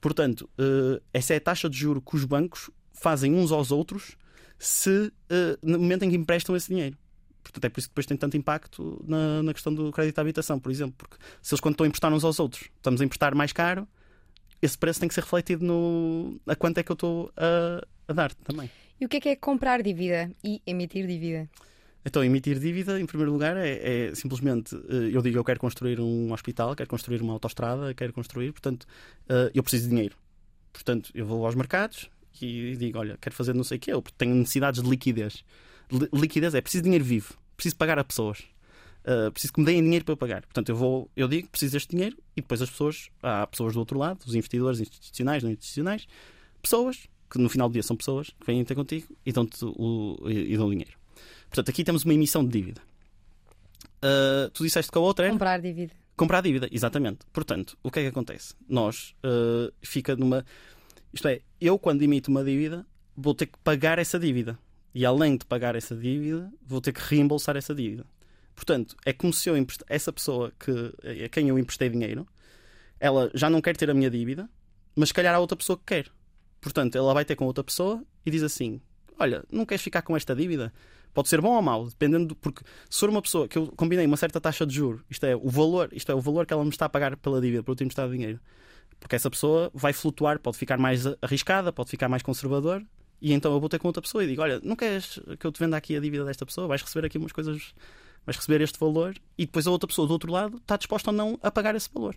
Portanto, eh, essa é a taxa de juro que os bancos fazem uns aos outros se no momento em que emprestam esse dinheiro. Portanto, é por isso que depois tem tanto impacto na, na questão do crédito à habitação, por exemplo. Porque se eles, quando estão a emprestar uns aos outros, estamos a emprestar mais caro, esse preço tem que ser refletido no a quanto é que eu estou a, a dar também. E o que é que é comprar dívida e emitir dívida? Então, emitir dívida, em primeiro lugar, é, é, simplesmente eh, eu digo eu quero construir um hospital, quero construir uma autostrada, quero construir, portanto, eh, eu preciso de dinheiro. Portanto, eu vou aos mercados e digo, olha, quero fazer não sei o quê, eu tenho necessidades de liquidez. Liquidez é preciso de dinheiro vivo, preciso pagar a pessoas. Uh, preciso que me deem dinheiro para eu pagar. Portanto, eu vou, eu digo, preciso deste dinheiro e depois as pessoas, há pessoas do outro lado, os investidores institucionais, não institucionais, pessoas que no final do dia são pessoas que vêm ter contigo e dão-te o, e, e dão dinheiro. Portanto, aqui temos uma emissão de dívida. Uh, tu disseste que a outra. Comprar dívida. Comprar dívida, exatamente. Portanto, o que é que acontece? Nós uh, fica numa. Isto é, eu quando emito uma dívida vou ter que pagar essa dívida. E além de pagar essa dívida, vou ter que reembolsar essa dívida. Portanto, é como se eu emprest... essa pessoa que... a quem eu emprestei dinheiro, ela já não quer ter a minha dívida, mas se calhar há outra pessoa que quer. Portanto, ela vai ter com outra pessoa e diz assim: Olha, não queres ficar com esta dívida? Pode ser bom ou mau, dependendo do, porque se for uma pessoa que eu combinei uma certa taxa de juro, isto é o valor, isto é o valor que ela me está a pagar pela dívida, eu ter emprestado dinheiro. Porque essa pessoa vai flutuar, pode ficar mais arriscada, pode ficar mais conservador, e então eu vou ter com outra pessoa e digo: Olha, não queres que eu te venda aqui a dívida desta pessoa? Vais receber aqui umas coisas, vais receber este valor, e depois a outra pessoa do outro lado está disposta ou não a pagar esse valor.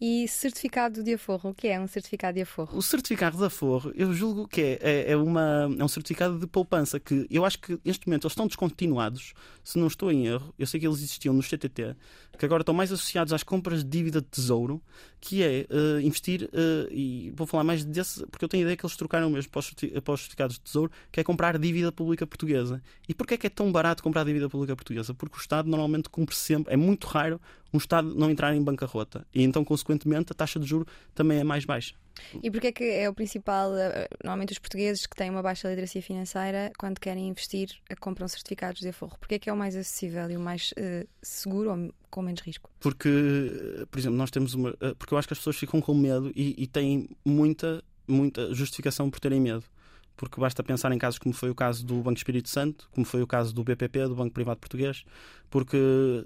E certificado de aforro, o que é um certificado de aforro? O certificado de aforro, eu julgo que é, é, é, uma, é um certificado de poupança que eu acho que neste momento eles estão descontinuados, se não estou em erro. Eu sei que eles existiam no CTT, que agora estão mais associados às compras de dívida de tesouro, que é uh, investir, uh, e vou falar mais desse, porque eu tenho a ideia que eles trocaram mesmo para os, certificados de tesouro, que é comprar dívida pública portuguesa. E porquê é que é tão barato comprar dívida pública portuguesa? Porque o Estado normalmente cumpre sempre, é muito raro um Estado não entrar em bancarrota. E então, consequentemente, a taxa de juro também é mais baixa. E porquê é que é o principal, eh, normalmente os portugueses que têm uma baixa literacia financeira, quando querem investir, eh, compram certificados de aforro? Porquê é que é o mais acessível e o mais uh, seguro ou com menos risco? Porque, por exemplo, nós temos uma. Porque eu acho que as pessoas ficam com medo e, e têm muita, muita justificação por terem medo porque basta pensar em casos como foi o caso do Banco Espírito Santo, como foi o caso do BPP, do Banco Privado Português, porque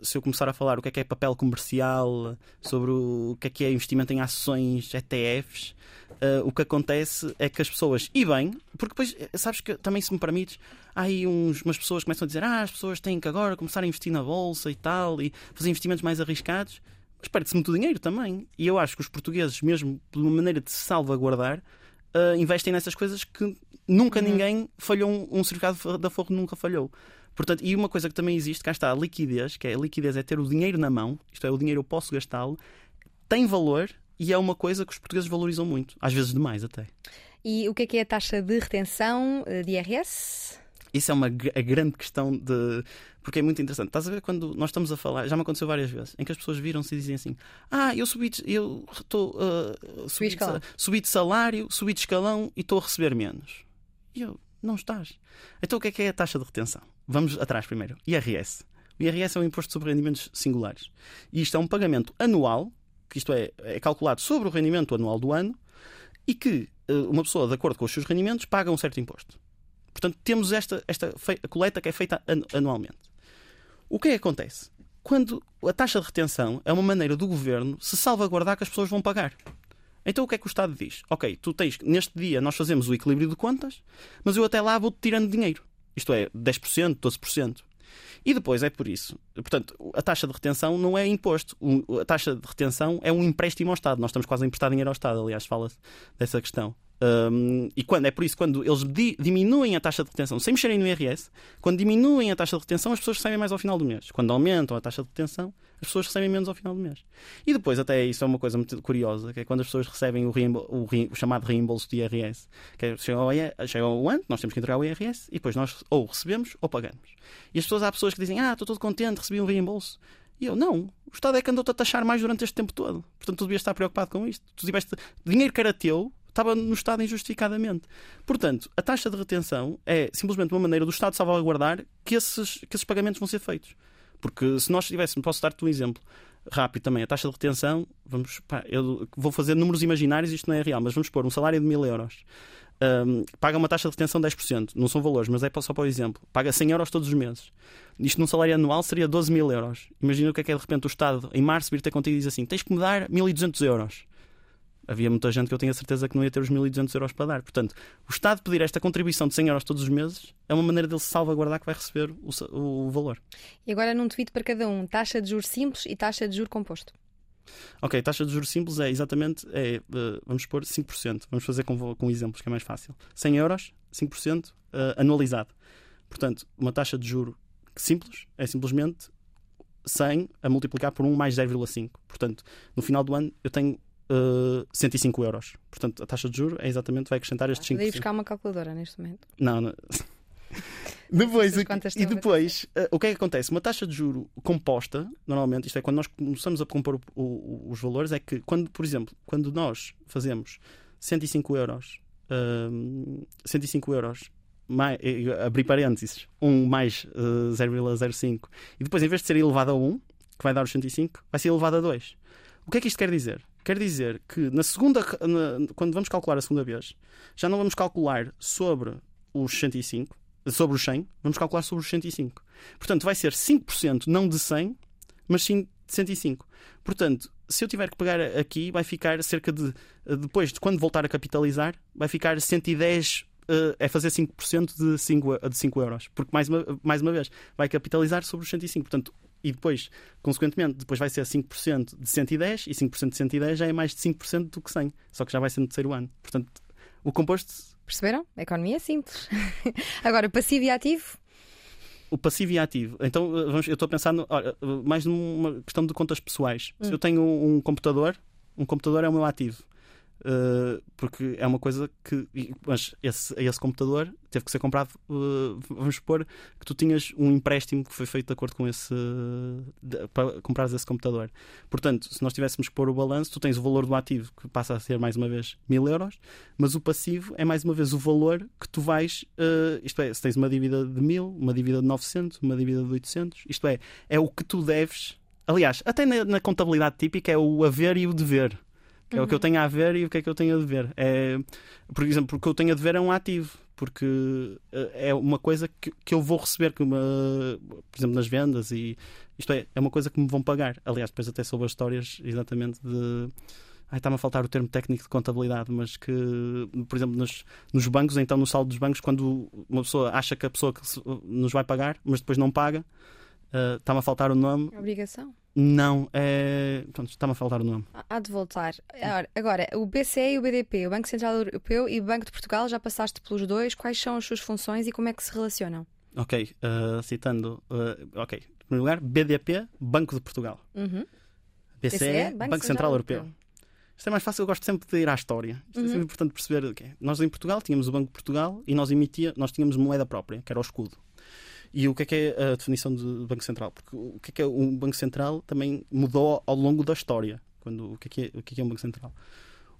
se eu começar a falar o que é que é papel comercial, sobre o que é que é investimento em ações, ETFs, uh, o que acontece é que as pessoas, e bem, porque depois, sabes que também se me permites, há aí uns, umas pessoas que começam a dizer ah, as pessoas têm que agora começar a investir na bolsa e tal, e fazer investimentos mais arriscados, mas perde-se muito dinheiro também. E eu acho que os portugueses, mesmo de uma maneira de se salvaguardar, uh, investem nessas coisas que nunca uhum. ninguém falhou, um, um certificado da Forro nunca falhou. Portanto, e uma coisa que também existe, cá está a liquidez, que é a liquidez é ter o dinheiro na mão, isto é, o dinheiro eu posso gastá-lo, tem valor e é uma coisa que os portugueses valorizam muito, às vezes demais até. E o que é que é a taxa de retenção eh, de IRS? Isso é uma a grande questão de. Porque é muito interessante. Estás a ver quando nós estamos a falar, já me aconteceu várias vezes, em que as pessoas viram-se e dizem assim: Ah, eu subi, eu estou. Uh, subi, de, subi de salário, subi de escalão e estou a receber menos. E eu, não estás. Então o que é que é a taxa de retenção? Vamos atrás primeiro. IRS. O IRS é um imposto sobre rendimentos singulares. E isto é um pagamento anual, que isto é, é calculado sobre o rendimento anual do ano, e que uh, uma pessoa, de acordo com os seus rendimentos, paga um certo imposto. Portanto, temos esta, esta coleta que é feita anualmente. O que é que acontece? Quando a taxa de retenção é uma maneira do governo se salvaguardar que as pessoas vão pagar. Então o que é que o Estado diz? Ok, tu tens, neste dia nós fazemos o equilíbrio de contas, mas eu até lá vou-te tirando dinheiro. Isto é, 10%, 12%. E depois é por isso. Portanto, a taxa de retenção não é imposto. A taxa de retenção é um empréstimo ao Estado. Nós estamos quase a emprestar dinheiro ao Estado, aliás, fala-se dessa questão. Um, e quando é por isso, quando eles di diminuem a taxa de retenção sem mexerem no IRS, quando diminuem a taxa de retenção, as pessoas recebem mais ao final do mês. Quando aumentam a taxa de retenção, as pessoas recebem menos ao final do mês. E depois, até isso é uma coisa muito curiosa, que é quando as pessoas recebem o, o, o chamado reembolso de IRS, que é, chega, ao, chega ao ano, nós temos que entregar o IRS, e depois nós ou recebemos ou pagamos. E as pessoas, há pessoas que dizem, ah, estou todo contente, recebi um reembolso. E eu, não, o Estado é que andou-te a taxar mais durante este tempo todo. Portanto, tu devias estar preocupado com isto. Tu tiveste dinheiro que era teu, estava no Estado injustificadamente. Portanto, a taxa de retenção é simplesmente uma maneira do Estado salvaguardar que esses, que esses pagamentos vão ser feitos. Porque se nós tivéssemos, posso dar-te um exemplo rápido também, a taxa de retenção, vamos, pá, eu vou fazer números imaginários, isto não é real, mas vamos pôr um salário de mil euros. um, paga uma taxa de retenção de 10%. Não são valores, mas é só para o exemplo. Paga 100 euros todos os meses. Isto num salário anual seria 12 mil euros. Imagina o que é que é de repente o Estado, em março, vir ter contigo e diz assim: tens que me dar 1200 euros. Havia muita gente que eu tinha certeza que não ia ter os 1200 euros para dar. Portanto, o Estado pedir esta contribuição de 100 euros todos os meses é uma maneira dele salvaguardar que vai receber o, o, valor. E agora num tweet para cada um: taxa de juros simples e taxa de juros composto. Ok, taxa de juros simples é exatamente, é, uh, vamos pôr 5%. Vamos fazer com, com exemplos que é mais fácil. 100 euros, 5% uh, anualizado. Portanto, uma taxa de juro simples é simplesmente 100 a multiplicar por 1 mais 0,5. Portanto, no final do ano eu tenho uh, 105 euros. Portanto, a taxa de juro é exatamente, vai acrescentar estes 5%. Daí buscar uma calculadora neste momento. Não, não. Depois, e depois, uh, o que é que acontece? Uma taxa de juro composta, normalmente, isto é, quando nós começamos a compor o, o, os valores, é que, quando, por exemplo, quando nós fazemos 105 euros, uh, 105 euros, mais, abrir parênteses, 1 mais uh, 0,05, e depois, em vez de ser elevado a 1, que vai dar os 105, vai ser elevado a 2. O que é que isto quer dizer? Quer dizer que na segunda, na, quando vamos calcular a segunda vez, já não vamos calcular sobre os 105, sobre os 100, vamos calcular sobre os 105. Portanto, vai ser 5% não de 100, mas sim de 105. Portanto, se eu tiver que pegar aqui, vai ficar cerca de. Depois de quando voltar a capitalizar, vai ficar 110. Uh, eh, é fazer 5% de 5, de 5 euros. Porque, mais uma, mais uma vez, vai capitalizar sobre os 105. Portanto, e depois, consequentemente, depois vai ser 5% de 110 e 5% de 110 já é mais de 5% do que 100. Só que já vai ser no terceiro ano. Portanto, o composto Perceberam? A economia é simples. Agora, passivo e ativo? O passivo e ativo. Então, eh, vamos, eu estou a pensar no, olha, mais numa questão de contas pessoais. Hum. Se eu tenho um computador, um computador é o meu ativo. Uh, porque é uma coisa que. Mas esse, esse computador teve que ser comprado. Uh, vamos supor que tu tinhas um empréstimo que foi feito de acordo com esse. Para comprares esse computador. Portanto, se nós tivéssemos que pôr o balanço, tu tens o valor do ativo que passa a ser mais uma vez mil euros, mas o passivo é mais uma vez o valor que tu vais. Uh, isto é, se tens uma dívida de mil, uma dívida de 900, uma dívida de 800, isto é, é o que tu deves. Aliás, até na, na contabilidade típica é o haver e o dever. É o que eu uhum. tenho a ver e o que é que eu tenho a dever. É, por exemplo, o que eu tenho a dever é um ativo, porque eh, é uma coisa que, que eu vou receber, que uma, por exemplo, nas vendas, e isto é, é uma coisa que me vão pagar. Aliás, depois até soube as histórias exatamente de. Ai, está-me a faltar o termo técnico de contabilidade, mas que, por exemplo, nos, nos bancos, então no saldo dos bancos, quando uma pessoa acha que a pessoa que nos vai pagar, mas depois não paga, uh, está-me a faltar o nome. Obrigação. Não, é. está-me a faltar o nome. Há de voltar. Agora, o BCE e o BDP, o Banco Central Europeu e o Banco de Portugal, já passaste pelos dois. Quais são as suas funções e como é que se relacionam? Ok, uh, citando. Uh, ok, em primeiro lugar, BDP, Banco de Portugal. Uhum. BCE, BCE Banco, Banco, Central, Central Europeu. Europeu. Isto é mais fácil, eu gosto sempre de ir à história. Isto é uhum. é sempre importante perceber. Okay. Nós em Portugal tínhamos o Banco de Portugal e nós emitia, nós tínhamos moeda própria, que era o escudo. E o que é que é a definição de Banco Central? Porque o que é que é um Banco Central também mudou ao longo da história. Quando, o, que é que é, o que é, que é um Banco Central?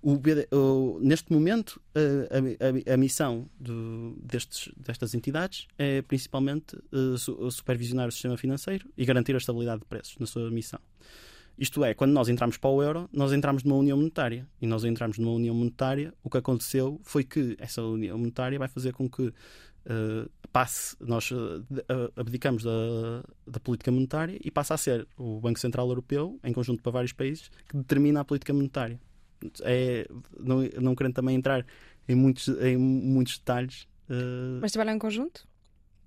O, o, neste momento, a, a, a missão de, destes, destas entidades é principalmente uh, supervisionar o sistema financeiro e garantir a estabilidade de preços na sua missão. Isto é, quando nós entramos para o euro, nós entramos numa união monetária. E nós entramos numa união monetária, o que aconteceu foi que essa união monetária vai fazer com que uh, passe, nós uh, abdicamos da, da política monetária e passa a ser o Banco Central Europeu, em conjunto para vários países, que determina a política monetária. É, não, não querendo também entrar em muitos, em muitos detalhes. Uh, Mas trabalham em conjunto?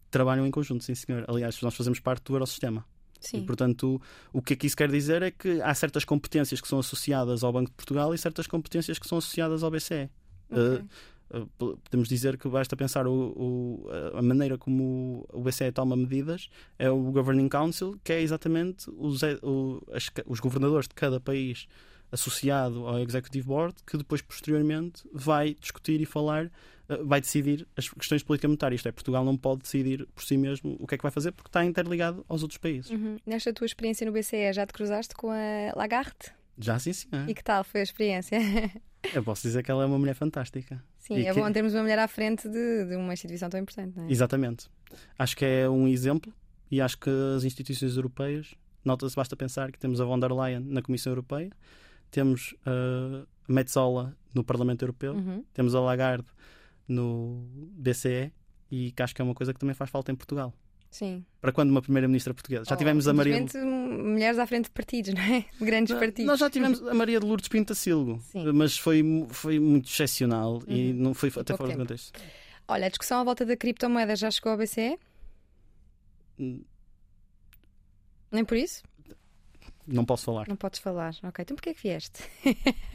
Trabalham em conjunto, sim, senhor. Aliás, nós fazemos parte do Eurosistema. Sim. E, portanto, o que aqui isso quer dizer é que há certas competências que são associadas ao Banco de Portugal e certas competências que são associadas ao BCE. Okay. Uh, eh, podemos dizer que basta pensar o, o, a maneira como o BCE toma medidas é o Governing Council, que é exatamente os, o, as, os governadores de cada país associado ao Executive Board, que depois, posteriormente, vai discutir e falar, eh, vai decidir as questões de política monetária. Isto é, Portugal não pode decidir por si mesmo o que é que vai fazer, porque está interligado aos outros países. Uhum. Nesta tua experiência no BCE, já te cruzaste com a Lagarde? Já sim, sim. E que tal foi a experiência? Eu posso dizer que ela é uma mulher fantástica. Sim, e é que... bom termos uma mulher à frente de, de uma instituição tão importante, não é? Exatamente. Acho que é um exemplo e acho que as instituições europeias, nota-se, basta pensar que temos a von der Leyen na Comissão Europeia, temos uh, a Metzola no Parlamento Europeu, uhum. temos a Lagarde no BCE e que acho que é uma coisa que também faz falta em Portugal. Sim. Para quando uma primeira-ministra portuguesa? Já Ou, tivemos a Maria. Mulheres à frente de partidos, não é? De grandes partidos. Nós já tivemos a Maria de Lourdes Pintacilgo, Sim. mas foi, foi muito excepcional e não foi até fora do contexto. Olha, a discussão à volta da criptomoeda já chegou ao BCE? Hum, Nem por isso? Não posso falar. Não podes falar. Ok, então porquê que vieste?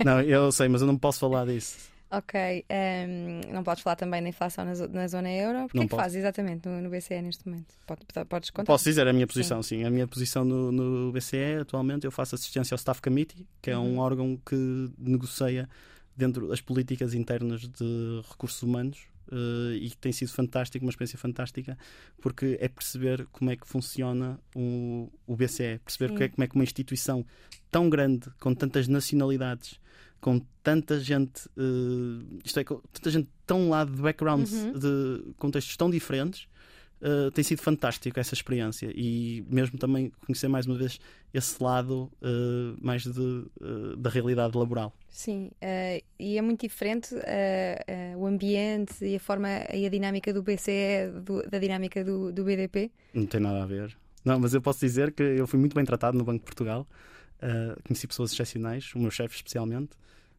Não, eu sei, mas eu não posso falar disso. Ok, ehm, não podes falar também da inflação na, na zona euro. O que Não é que posso. fazes exatamente no, no BCE neste momento? Pode- podes contar? Posso dizer a minha posição, sim. A minha posição no, no BCE, atualmente, eu faço assistência ao Staff Committee, que é um Uhum. órgão que negocia dentro das políticas internas de recursos humanos eh, e que tem sido fantástico, uma experiência fantástica, porque é perceber como é que funciona o, o BCE, perceber Sim. é- como é que uma instituição tão grande, com tantas nacionalidades, com tanta gente, eh, isto é, com tanta gente tão lá de backgrounds, Uhum. de contextos tão diferentes, Uh, tem sido fantástico essa experiência e mesmo também conhecer mais uma vez esse lado uh, mais de, uh, da realidade laboral. Sim, e é muito diferente o ambiente e a forma e a dinâmica do BCE do- da dinâmica do, do BDP. Não tem nada a ver. Não, mas eu posso dizer que eu fui muito bem tratado no Banco de Portugal. Uh, conheci pessoas excepcionais, o meu chefe especialmente.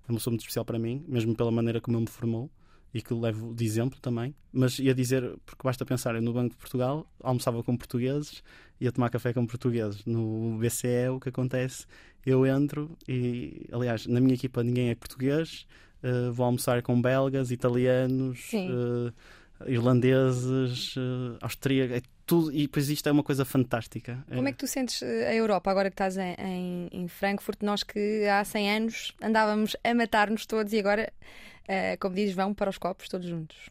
É uma pessoa muito especial para mim, mesmo pela maneira como ele me formou e que levo de exemplo também. Mas ia dizer, porque basta pensar, eu no Banco de Portugal almoçava com portugueses, ia tomar café com portugueses. No BCE, o que acontece? Eu entro e, aliás, na minha equipa ninguém é português, uh, vou almoçar com belgas, italianos, Sim. uh, irlandeses, uh, austríacos, é tudo. E depois isto é uma coisa fantástica. Como é que tu sentes eh, a Europa agora que estás em, em, em Frankfurt? Nós que há 100 anos andávamos a matar-nos todos e agora, eh, como dizes, vão para os copos todos juntos.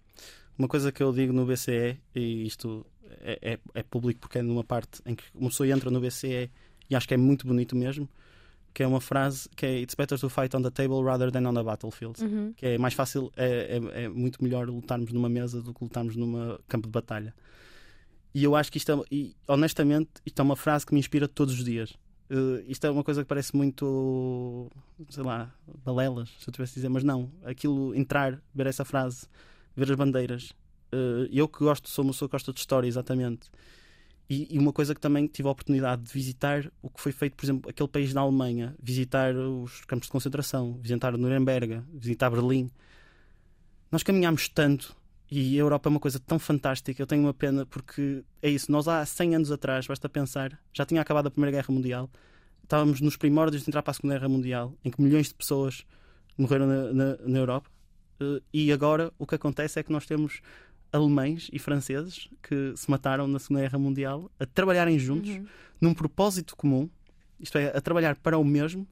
Uma coisa que eu digo no BCE, e isto é, é, é público porque é numa parte em que uma pessoa entra no BCE e acho que é muito bonito mesmo, que é uma frase que é It's better to fight on the table rather than on the battlefield. Uhum. Que é mais fácil, é, é, é muito melhor lutarmos numa mesa do que lutarmos num campo de batalha. E eu acho que isto é, e, honestamente, isto é uma frase que me inspira todos os dias. Uh, isto é uma coisa que parece muito, sei lá, balelas, se eu tivesse a dizer, mas não. Aquilo, entrar, ver essa frase, ver as bandeiras. Uh, eu que gosto, sou uma pessoa que gosta de história, exatamente. E, e uma coisa que também tive a oportunidade de visitar, o que foi feito, por exemplo, aquele país na Alemanha, visitar os campos de concentração, visitar Nuremberg, visitar Berlim. Nós caminhámos tanto e a Europa é uma coisa tão fantástica. Eu tenho uma pena porque é isso. Nós há 100 anos atrás, basta pensar, já tinha acabado a Primeira Guerra Mundial, estávamos nos primórdios de entrar para a Segunda Guerra Mundial, em que milhões de pessoas morreram na, na, na Europa. Uh, e agora o que acontece é que nós temos alemães e franceses que se mataram na Segunda Guerra Mundial a trabalharem juntos Uhum. num propósito comum, isto é, a trabalhar para o mesmo,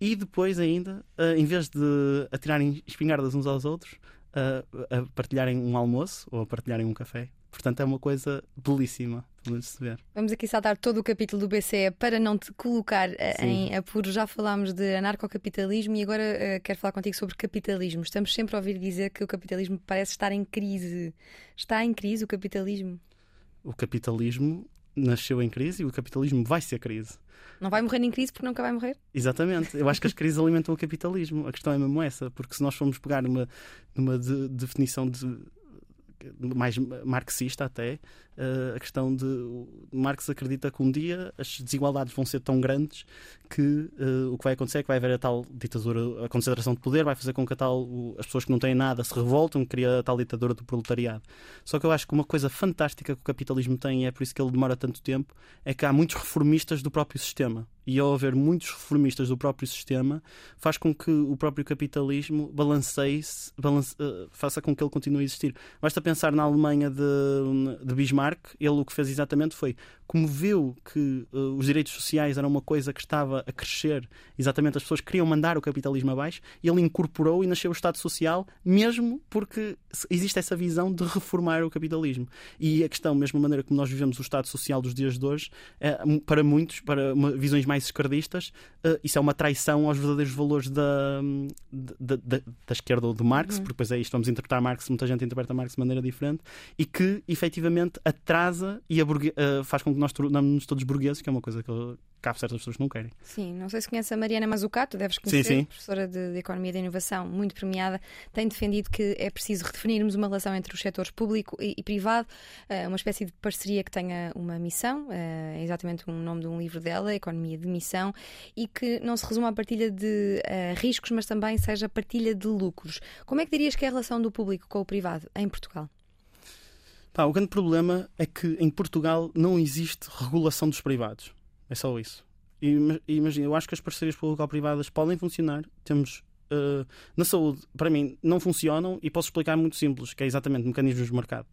e depois ainda, uh, em vez de atirarem espingardas uns aos outros, uh, a partilharem um almoço ou a partilharem um café. Portanto, é uma coisa belíssima Vamos aqui saltar todo o capítulo do BCE para não te colocar eh, Sim. em apuros. Já falámos de anarcocapitalismo e agora eh, quero falar contigo sobre capitalismo. Estamos sempre a ouvir dizer que o capitalismo parece estar em crise. Está em crise o capitalismo? O capitalismo nasceu em crise e o capitalismo vai ser crise. Não vai morrer em crise porque nunca vai morrer? Exatamente. Eu acho que as crises alimentam o capitalismo. A questão é mesmo essa, porque se nós formos pegar numa, numa de- definição de mais marxista até, a questão de Marx acredita que um dia as desigualdades vão ser tão grandes que eh, o que vai acontecer é que vai haver a tal ditadura, a concentração de poder, vai fazer com que a tal, as pessoas que não têm nada se revoltam, cria a tal ditadura do proletariado. Só que eu acho que uma coisa fantástica que o capitalismo tem, e é por isso que ele demora tanto tempo, é que há muitos reformistas do próprio sistema. E ao haver muitos reformistas do próprio sistema, faz com que o próprio capitalismo balanceie-se, balance, eh, faça com que ele continue a existir. Basta pensar na Alemanha de, de Bismarck, ele o que fez exatamente foi, como viu que eh, os direitos sociais eram uma coisa que estava a crescer, exatamente as pessoas queriam mandar o capitalismo abaixo, ele incorporou e nasceu o Estado Social, mesmo porque existe essa visão de reformar o capitalismo. E a questão, mesma maneira como nós vivemos o Estado Social dos dias de hoje, é, para muitos, para visões mais esquerdistas, eh, isso é uma traição aos verdadeiros valores da, da, da- da esquerda ou de Marx, porque depois é isto, vamos interpretar Marx, muita gente interpreta Marx de maneira diferente, e que efetivamente atrasa e eh, faz com que nós tornamos-nos todos burgueses, que é uma coisa que que há certas pessoas que não querem. Sim, não sei se conhece a Mariana Mazzucato, deves conhecer, Sim, sim. professora de, de Economia da Inovação, muito premiada, tem defendido que é preciso redefinirmos uma relação entre os setores público e, e privado, eh, uma espécie de parceria que tenha uma missão, eh, é exatamente o nome de um livro dela, Economia de Missão, e que não se resuma à partilha de eh, riscos, mas também seja partilha de lucros. Como é que dirias que é a relação do público com o privado em Portugal? Pá, o grande problema é que em Portugal não existe regulação dos privados. É só isso. E ima- Imagina, eu acho que as parcerias público-privadas podem funcionar. Temos. eh, na saúde, para mim, não funcionam e posso explicar muito simples, que é exatamente mecanismos de mercado.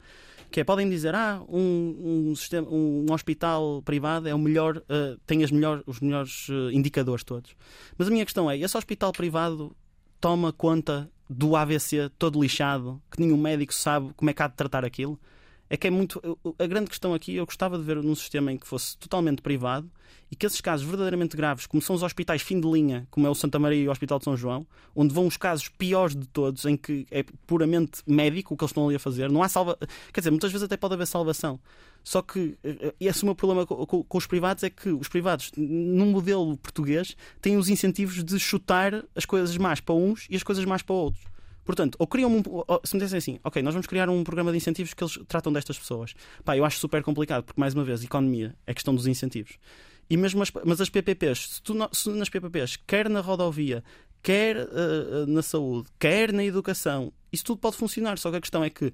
Que é, podem dizer, ah, um, um, sistema, um hospital privado é o melhor, eh, tem as melhor, os melhores eh, indicadores todos. Mas a minha questão é, esse hospital privado toma conta do AVC todo lixado, que nenhum médico sabe como é que há de tratar aquilo? É que é muito. A grande questão aqui, eu gostava de ver num sistema em que fosse totalmente privado e que esses casos verdadeiramente graves, como são os hospitais fim de linha, como é o Santa Maria e o Hospital de São João, onde vão os casos piores de todos, em que é puramente médico o que eles estão ali a fazer, não há salva. Quer dizer, muitas vezes até pode haver salvação. Só que eh, esse é o meu problema co- co- com os privados é que os privados, num modelo português, têm os incentivos de chutar as coisas más para uns e as coisas más para outros. Portanto, ou criam um, ou- se me dissessem assim, ok, nós vamos criar um programa de incentivos que eles tratam destas pessoas. Pá, eu acho super complicado, porque mais uma vez, economia é questão dos incentivos. E mesmo as, mas as PPPs, se, tu, se nas PPPs, quer na rodovia, quer eh, na saúde, quer na educação, isso tudo pode funcionar. Só que a questão é que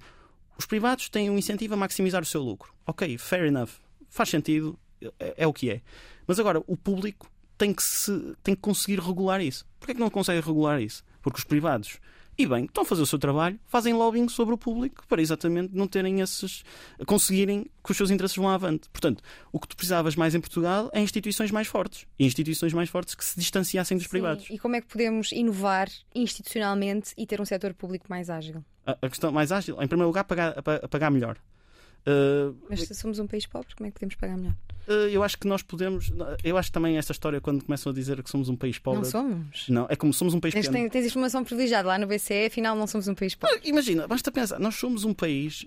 os privados têm um incentivo a maximizar o seu lucro. Ok, fair enough. Faz sentido, é, é o que é. Mas agora, o público tem que, se, tem que conseguir regular isso. Porquê é que não consegue regular isso? Porque os privados, e bem, estão a fazer o seu trabalho, fazem lobbying sobre o público para exatamente não terem esses. conseguirem que os seus interesses vão avante. Portanto, o que tu precisavas mais em Portugal é instituições mais fortes. E instituições mais fortes que se distanciassem dos Sim, privados. E como é que podemos inovar institucionalmente e ter um setor público mais ágil? A, a questão mais ágil, em primeiro lugar, pagar, pagar melhor. Uh, Mas se somos um país pobre, como é que podemos pagar melhor? uh, eu acho que nós podemos. Eu acho também essa história, quando começam a dizer que somos um país pobre. Não somos. Não, é como somos um país pequeno. tens, tens informação privilegiada lá no BCE, afinal não somos um país pobre. Imagina, basta pensar, nós somos um país,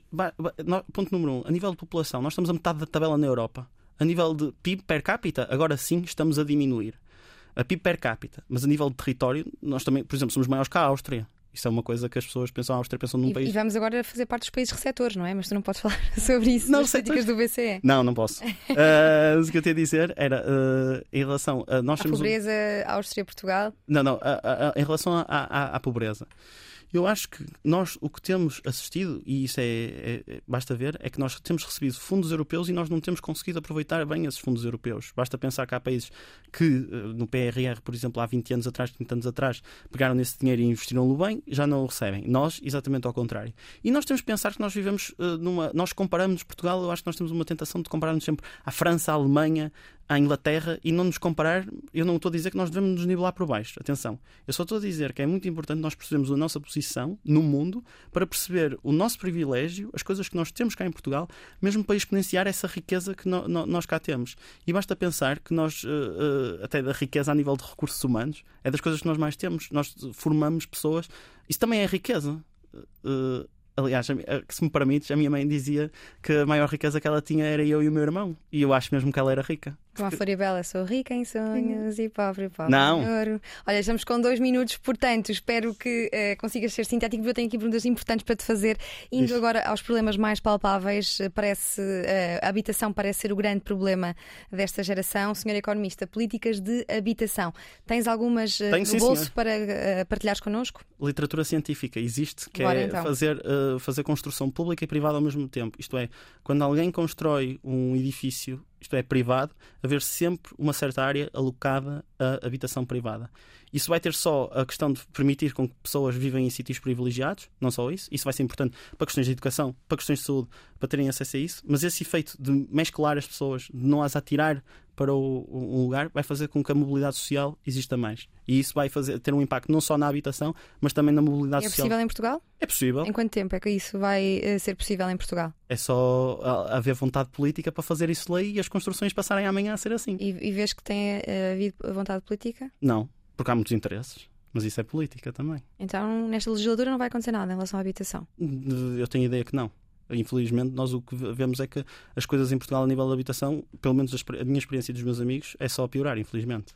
ponto número um, a nível de população, nós estamos a metade da tabela na Europa. A nível de PIB per capita, agora sim estamos a diminuir. A PIB per capita, mas a nível de território, nós também, por exemplo, somos maiores que a Áustria. Isso é uma coisa que as pessoas pensam, a Áustria pensam num E, país. e vamos agora fazer parte dos países receptores, não é? Mas tu não podes falar sobre isso Não, nas políticas do BCE. Não, não posso. Mas o que eu tinha a dizer era, ah, em relação a nós A temos um- pobreza, Áustria, Portugal. Não, não, a- a- em relação à pobreza. Eu acho que nós o que temos assistido, e isso é, é- é- basta ver, é que nós temos recebido fundos europeus e nós não temos conseguido aproveitar bem esses fundos europeus. Basta pensar que há países que, eh, no PRR, por exemplo, há 20 anos atrás, 30 anos atrás, pegaram nesse dinheiro e investiram-no bem, já não o recebem. Nós, exatamente ao contrário. E nós temos que pensar que nós vivemos eh, numa. Nós comparamos Portugal, eu acho que nós temos uma tentação de compararmos sempre à França, à Alemanha, à Inglaterra e não nos comparar. Eu não estou a dizer que nós devemos nos nivelar por baixo. Atenção. Eu só estou a dizer que é muito importante nós percebermos a nossa posição no mundo para perceber o nosso privilégio, as coisas que nós temos cá em Portugal, mesmo para exponenciar essa riqueza que no- no- nós cá temos. E basta pensar que nós, eh, eh, até da riqueza a nível de recursos humanos, é das coisas que nós mais temos. Nós formamos pessoas. Isso também é riqueza. Eh, Aliás, se me permites, a minha mãe dizia que a maior riqueza que ela tinha era eu e o meu irmão. E eu acho mesmo que ela era rica. Com a Floribela, sou rica em sonhos e pobre, pobre Não. ouro. Olha, estamos com dois minutos, portanto, espero que eh, consigas ser sintético, porque eu tenho aqui perguntas importantes para te fazer. Indo Diz. agora aos problemas mais palpáveis, eh, parece eh, a habitação parece ser o grande problema desta geração. Senhor Economista, políticas de habitação. Tens algumas eh, Tenho, no sim, bolso senhor. para eh, partilhares connosco? literatura científica existe, que Bora, é então. fazer, uh, fazer construção pública e privada ao mesmo tempo. Isto é, quando alguém constrói um edifício, isto é, privado, haver sempre uma certa área alocada à habitação privada. Isso vai ter só a questão de permitir com que pessoas vivem em sítios privilegiados, não só isso, isso vai ser importante para questões de educação, para questões de saúde, para terem acesso a isso, mas esse efeito de mesclar as pessoas, de não as atirar para o- um lugar, vai fazer com que a mobilidade social exista mais. E isso vai fazer, ter um impacto não só na habitação, mas também na mobilidade É social. possível em Portugal? É possível. Em quanto tempo é que isso vai eh, ser possível em Portugal? É só haver vontade política para fazer isso lei e as construções passarem amanhã a ser assim. E, e vês que tem eh, havido vontade política? Não, porque há muitos interesses. Mas isso é política também. Então, nesta legislatura não vai acontecer nada em relação à habitação. Eu tenho ideia que não. Infelizmente, nós o que vemos é que as coisas em Portugal a nível de habitação, pelo menos a minha experiência dos meus amigos, é só piorar, infelizmente.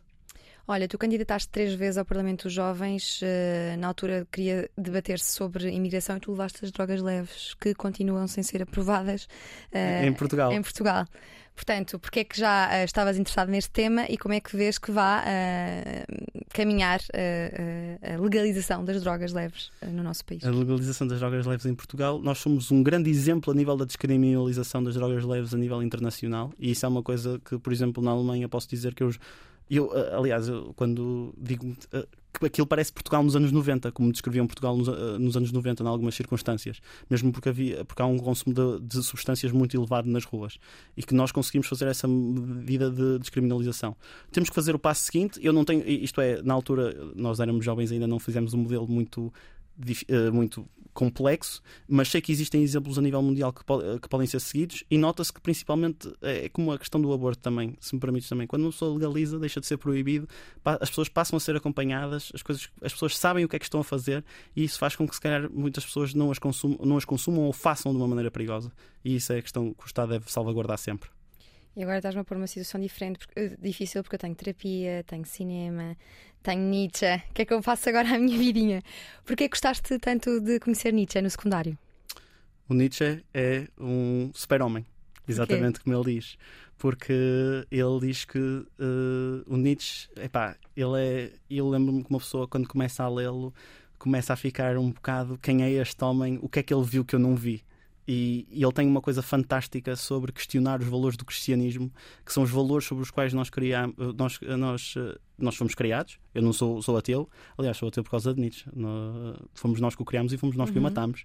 Olha, tu candidataste três vezes ao Parlamento dos Jovens. Uh, na altura queria debater-se sobre imigração e tu levaste as drogas leves que continuam sem ser aprovadas uh, em Portugal. Em Portugal. Portanto, porque é que já uh, estavas interessado neste tema e como é que vês que vá caminhar a legalização das drogas leves no nosso país? A legalização das drogas leves em Portugal, nós somos um grande exemplo a nível da descriminalização das drogas leves a nível internacional e isso é uma coisa que, por exemplo, na Alemanha posso dizer que eu eu, eh, aliás, eu, quando digo uh, que aquilo parece Portugal nos anos 90, como descreviam Portugal nos, uh, nos, anos 90, em algumas circunstâncias, mesmo porque, havia, porque há um consumo de, de, substâncias muito elevado nas ruas e que nós conseguimos fazer essa medida de descriminalização. Temos que fazer o passo seguinte. Eu não tenho, isto é, na altura, nós éramos jovens ainda não fizemos um modelo muito eh, muito complexo, mas sei que existem exemplos a nível mundial que, po que podem ser seguidos e nota-se que principalmente é, é como a questão do aborto também, se me permites também, quando uma pessoa legaliza, deixa de ser proibido, as pessoas passam a ser acompanhadas, as, coisas, as pessoas sabem o que é que estão a fazer e isso faz com que se calhar muitas pessoas não as, consumam, não as consumam ou façam de uma maneira perigosa e isso é a questão que o Estado deve salvaguardar sempre. E agora estás-me a pôr uma situação diferente, porque, eh, difícil, porque eu tenho terapia, tenho cinema, tenho Nietzsche. O que é que eu faço agora à minha vidinha? Porquê gostaste tanto de conhecer Nietzsche no secundário? O Nietzsche é um super-homem, exatamente como ele diz. Porque ele diz que uh, o Nietzsche, epá, ele é. Eu lembro-me que uma pessoa, quando começa a lê-lo, começa a ficar um bocado quem é este homem, o que é que ele viu que eu não vi. E, e, ele tem uma coisa fantástica sobre questionar os valores do cristianismo, que são os valores sobre os quais nós, criamos, nós, nós, nós fomos criados. Eu não sou, sou ateu, aliás, sou ateu por causa de Nietzsche. fomos nós que o criamos e fomos nós que uhum. o matamos.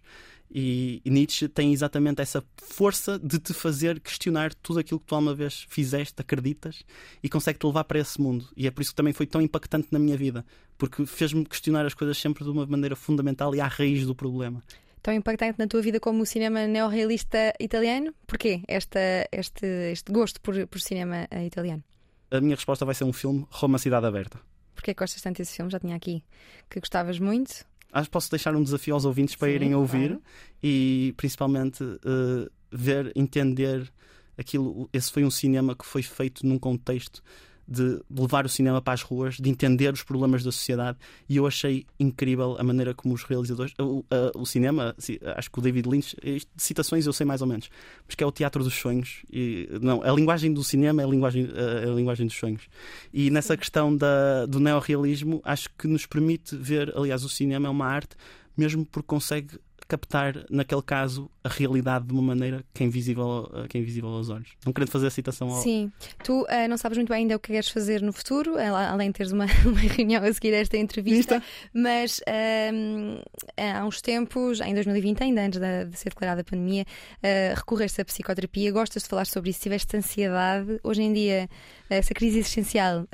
E, e, Nietzsche tem exatamente essa força de te fazer questionar tudo aquilo que tu alguma vez fizeste, acreditas, e consegue-te levar para esse mundo. E é por isso que também foi tão impactante na minha vida, porque fez-me questionar as coisas sempre de uma maneira fundamental e à raiz do problema tão impactante na tua vida como o cinema neorrealista italiano? Porquê esta, este, este gosto por, por cinema eh, italiano? A minha resposta vai ser um filme Roma Cidade Aberta. Porquê gostas tanto desse filme? Já tinha aqui que gostavas muito. Acho que posso deixar um desafio aos ouvintes para Sim, irem ouvir claro. e principalmente uh, ver, entender aquilo. Esse foi um cinema que foi feito num contexto de levar o cinema para as ruas, de entender os problemas da sociedade, e eu achei incrível a maneira como os realizadores. O, a, o cinema, acho que o David Lynch, citações eu sei mais ou menos, mas que é o teatro dos sonhos. E, não, a linguagem do cinema é a linguagem, a, a linguagem dos sonhos. E nessa questão da, do neorrealismo, acho que nos permite ver, aliás, o cinema é uma arte, mesmo porque consegue captar, naquele caso, a realidade de uma maneira que é invisível, que é invisível aos olhos. Não querendo fazer a citação ao. Sim. Tu uh, não sabes muito bem ainda o que queres fazer no futuro, além de teres uma, uma reunião a seguir esta entrevista, mas uh, há uns tempos, em 2020, ainda antes de, de ser declarada a pandemia, uh, recorreste à psicoterapia. Gostas de falar sobre isso? Tiveste ansiedade? Hoje em dia, essa crise existencial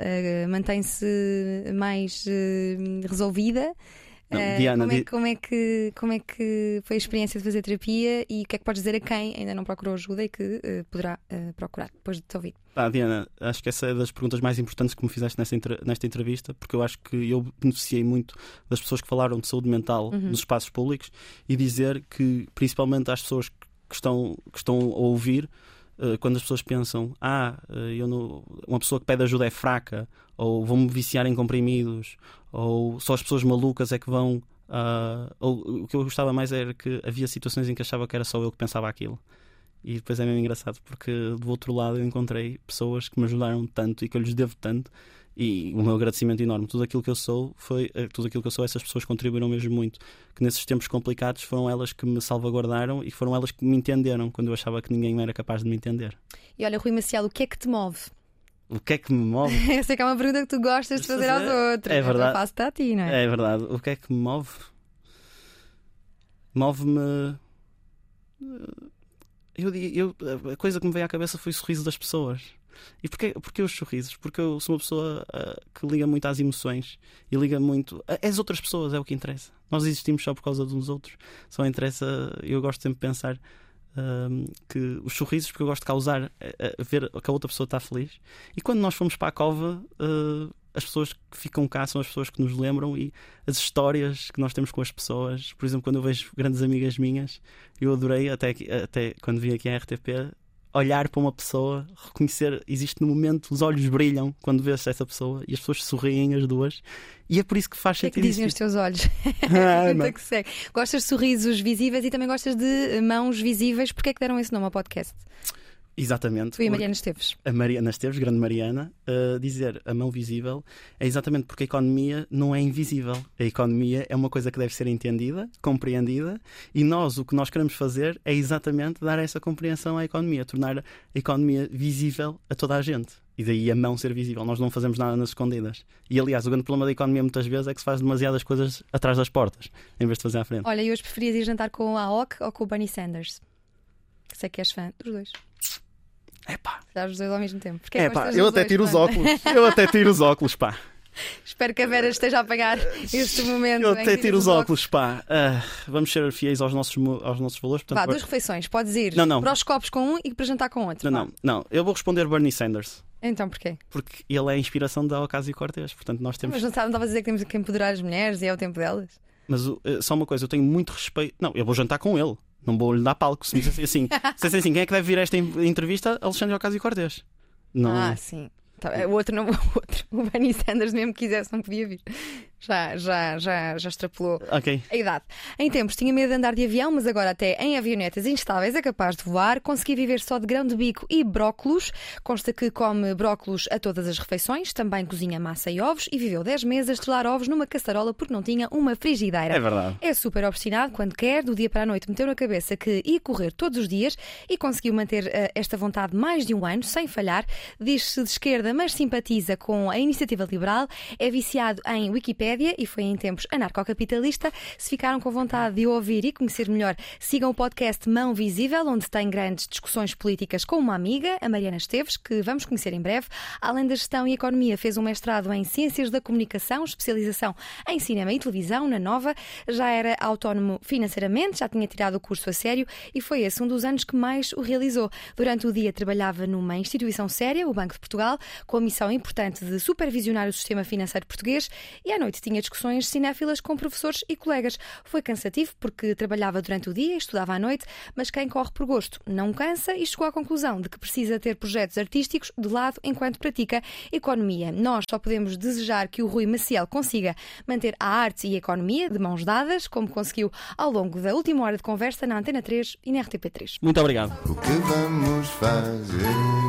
mantém-se mais resolvida? Não, uh, Diana, como, é, como, é, que, como é que foi a experiência de fazer terapia e o que é que podes dizer a quem ainda não procurou ajuda e que uh, poderá uh, procurar depois de te ouvir? Ah, Diana, acho que essa é das perguntas mais importantes que me fizeste nesta, nesta entrevista, porque eu acho que eu beneficiei muito das pessoas que falaram de saúde mental uhum. nos espaços públicos e dizer que, principalmente às pessoas que estão, que estão a ouvir, quando as pessoas pensam, ah, eu não, uma pessoa que pede ajuda é fraca, ou vão-me viciar em comprimidos, ou só as pessoas malucas é que vão. Uh, ou, o que eu gostava mais era que havia situações em que achava que era só eu que pensava aquilo. E depois é mesmo engraçado porque do outro lado eu encontrei pessoas que me ajudaram tanto e que eu lhes devo tanto. E o meu agradecimento enorme. Tudo aquilo que eu sou foi eh, tudo aquilo que eu sou, essas pessoas contribuíram mesmo muito. Que nesses tempos complicados foram elas que me salvaguardaram e foram elas que me entenderam quando eu achava que ninguém era capaz de me entender. E olha, Rui Maciel, o que é que te move? O que é que me move? Eu sei que é uma pergunta que tu gostas de fazer, fazer aos outros. É verdade. Eu faço a ti, não é? É verdade. O que é que me move? Move-me. Eu, eu, a coisa que me veio à cabeça foi o sorriso das pessoas. E porquê, porquê os sorrisos? Porque eu sou uma pessoa uh, que liga muito às emoções e liga muito. As outras pessoas é o que interessa. Nós existimos só por causa de uns outros. Só interessa. Eu gosto sempre de pensar que os sorrisos, porque eu gosto de causar, ver que a outra pessoa está feliz. E quando nós fomos para a cova, uh, as pessoas que ficam cá são as pessoas que nos lembram e as histórias que nós temos com as pessoas. Por exemplo, quando eu vejo grandes amigas minhas, eu adorei, até, até quando vim aqui à RTP, olhar para uma pessoa, reconhecer, existe no momento, os olhos brilham quando vês essa pessoa e as pessoas sorriem as duas. E é por isso que faz sentido. O que, é que dizem os teus olhos? Ah, que segue. Gostas de sorrisos visíveis e também gostas de mãos visíveis. Porquê é que deram esse nome ao podcast? Exatamente. Tu e a Mariana Esteves. A Mariana Esteves, grande Mariana, uh, dizer a mão visível é exatamente porque a economia não é invisível. A economia é uma coisa que deve ser entendida, compreendida, e nós o que nós queremos fazer é exatamente dar essa compreensão à economia, tornar a economia visível a toda a gente. E daí a mão ser visível. Nós não fazemos nada nas escondidas. E aliás, o grande problema da economia muitas vezes é que se faz demasiadas coisas atrás das portas, em vez de fazer à frente. Olha, e hoje preferias ir jantar com a AOC ou com o Bernie Sanders? Sei que és fã dos dois. Epá. Já os dois ao mesmo tempo. É pá, eu até tiro os óculos. Eu até tiro os óculos, pá. Espero que a Vera esteja a pagar este momento. Eu até tiro os óculos, pá. Uh, vamos ser fiéis aos nossos, aos nossos valores. Portanto, Vá, duas refeições. Podes ir não, não. para os copos com um e para jantar com outro. Não, não, não. Eu vou responder Bernie Sanders. Então porquê? Porque ele é a inspiração da Ocasio Cortez. Portanto, nós temos. Mas não estava a dizer que temos que empoderar as mulheres e é o tempo delas? Mas uh, só uma coisa, eu tenho muito respeito. Não, eu vou jantar com ele. Não vou lhe dar palco. Se me dissessem assim, assim, quem é que deve vir a esta entrevista? Alexandre Ocasio Cortez. Não... Ah, sim. Tá, o outro não, o outro, o Bernie Sanders mesmo quisesse não podia vir. Já, já, já, já extrapolou okay. a idade. Em tempos tinha medo de andar de avião, mas agora até em avionetas instáveis é capaz de voar. Consegui viver só de grão de bico e brócolos. Consta que come brócolos a todas as refeições, também cozinha massa e ovos e viveu 10 meses a estrelar ovos numa caçarola porque não tinha uma frigideira. É verdade. É super obstinado quando quer, do dia para a noite meteu na cabeça que ia correr todos os dias e conseguiu manter uh, esta vontade mais de um ano, sem falhar. Diz-se de esquerda, mas simpatiza com a iniciativa liberal. É viciado em Wikipedia E foi em tempos anarcocapitalista. Se ficaram com vontade de ouvir e conhecer melhor, sigam o podcast Mão Visível, onde tem grandes discussões políticas com uma amiga, a Mariana Esteves, que vamos conhecer em breve. Além da gestão e economia, fez um mestrado em Ciências da Comunicação, especialização em cinema e televisão, na Nova. Já era autónomo financeiramente, já tinha tirado o curso a sério e foi esse um dos anos que mais o realizou. Durante o dia trabalhava numa instituição séria, o Banco de Portugal, com a missão importante de supervisionar o sistema financeiro português e à noite noite tinha discussões cinéfilas com professores e colegas. Foi cansativo porque trabalhava durante o dia e estudava à noite, mas quem corre por gosto não cansa e chegou à conclusão de que precisa ter projetos artísticos de lado enquanto pratica economia. Nós só podemos desejar que o Rui Maciel consiga manter a arte e a economia de mãos dadas, como conseguiu ao longo da última hora de conversa na Antena 3 e na RTP3. Muito obrigado. O que vamos fazer?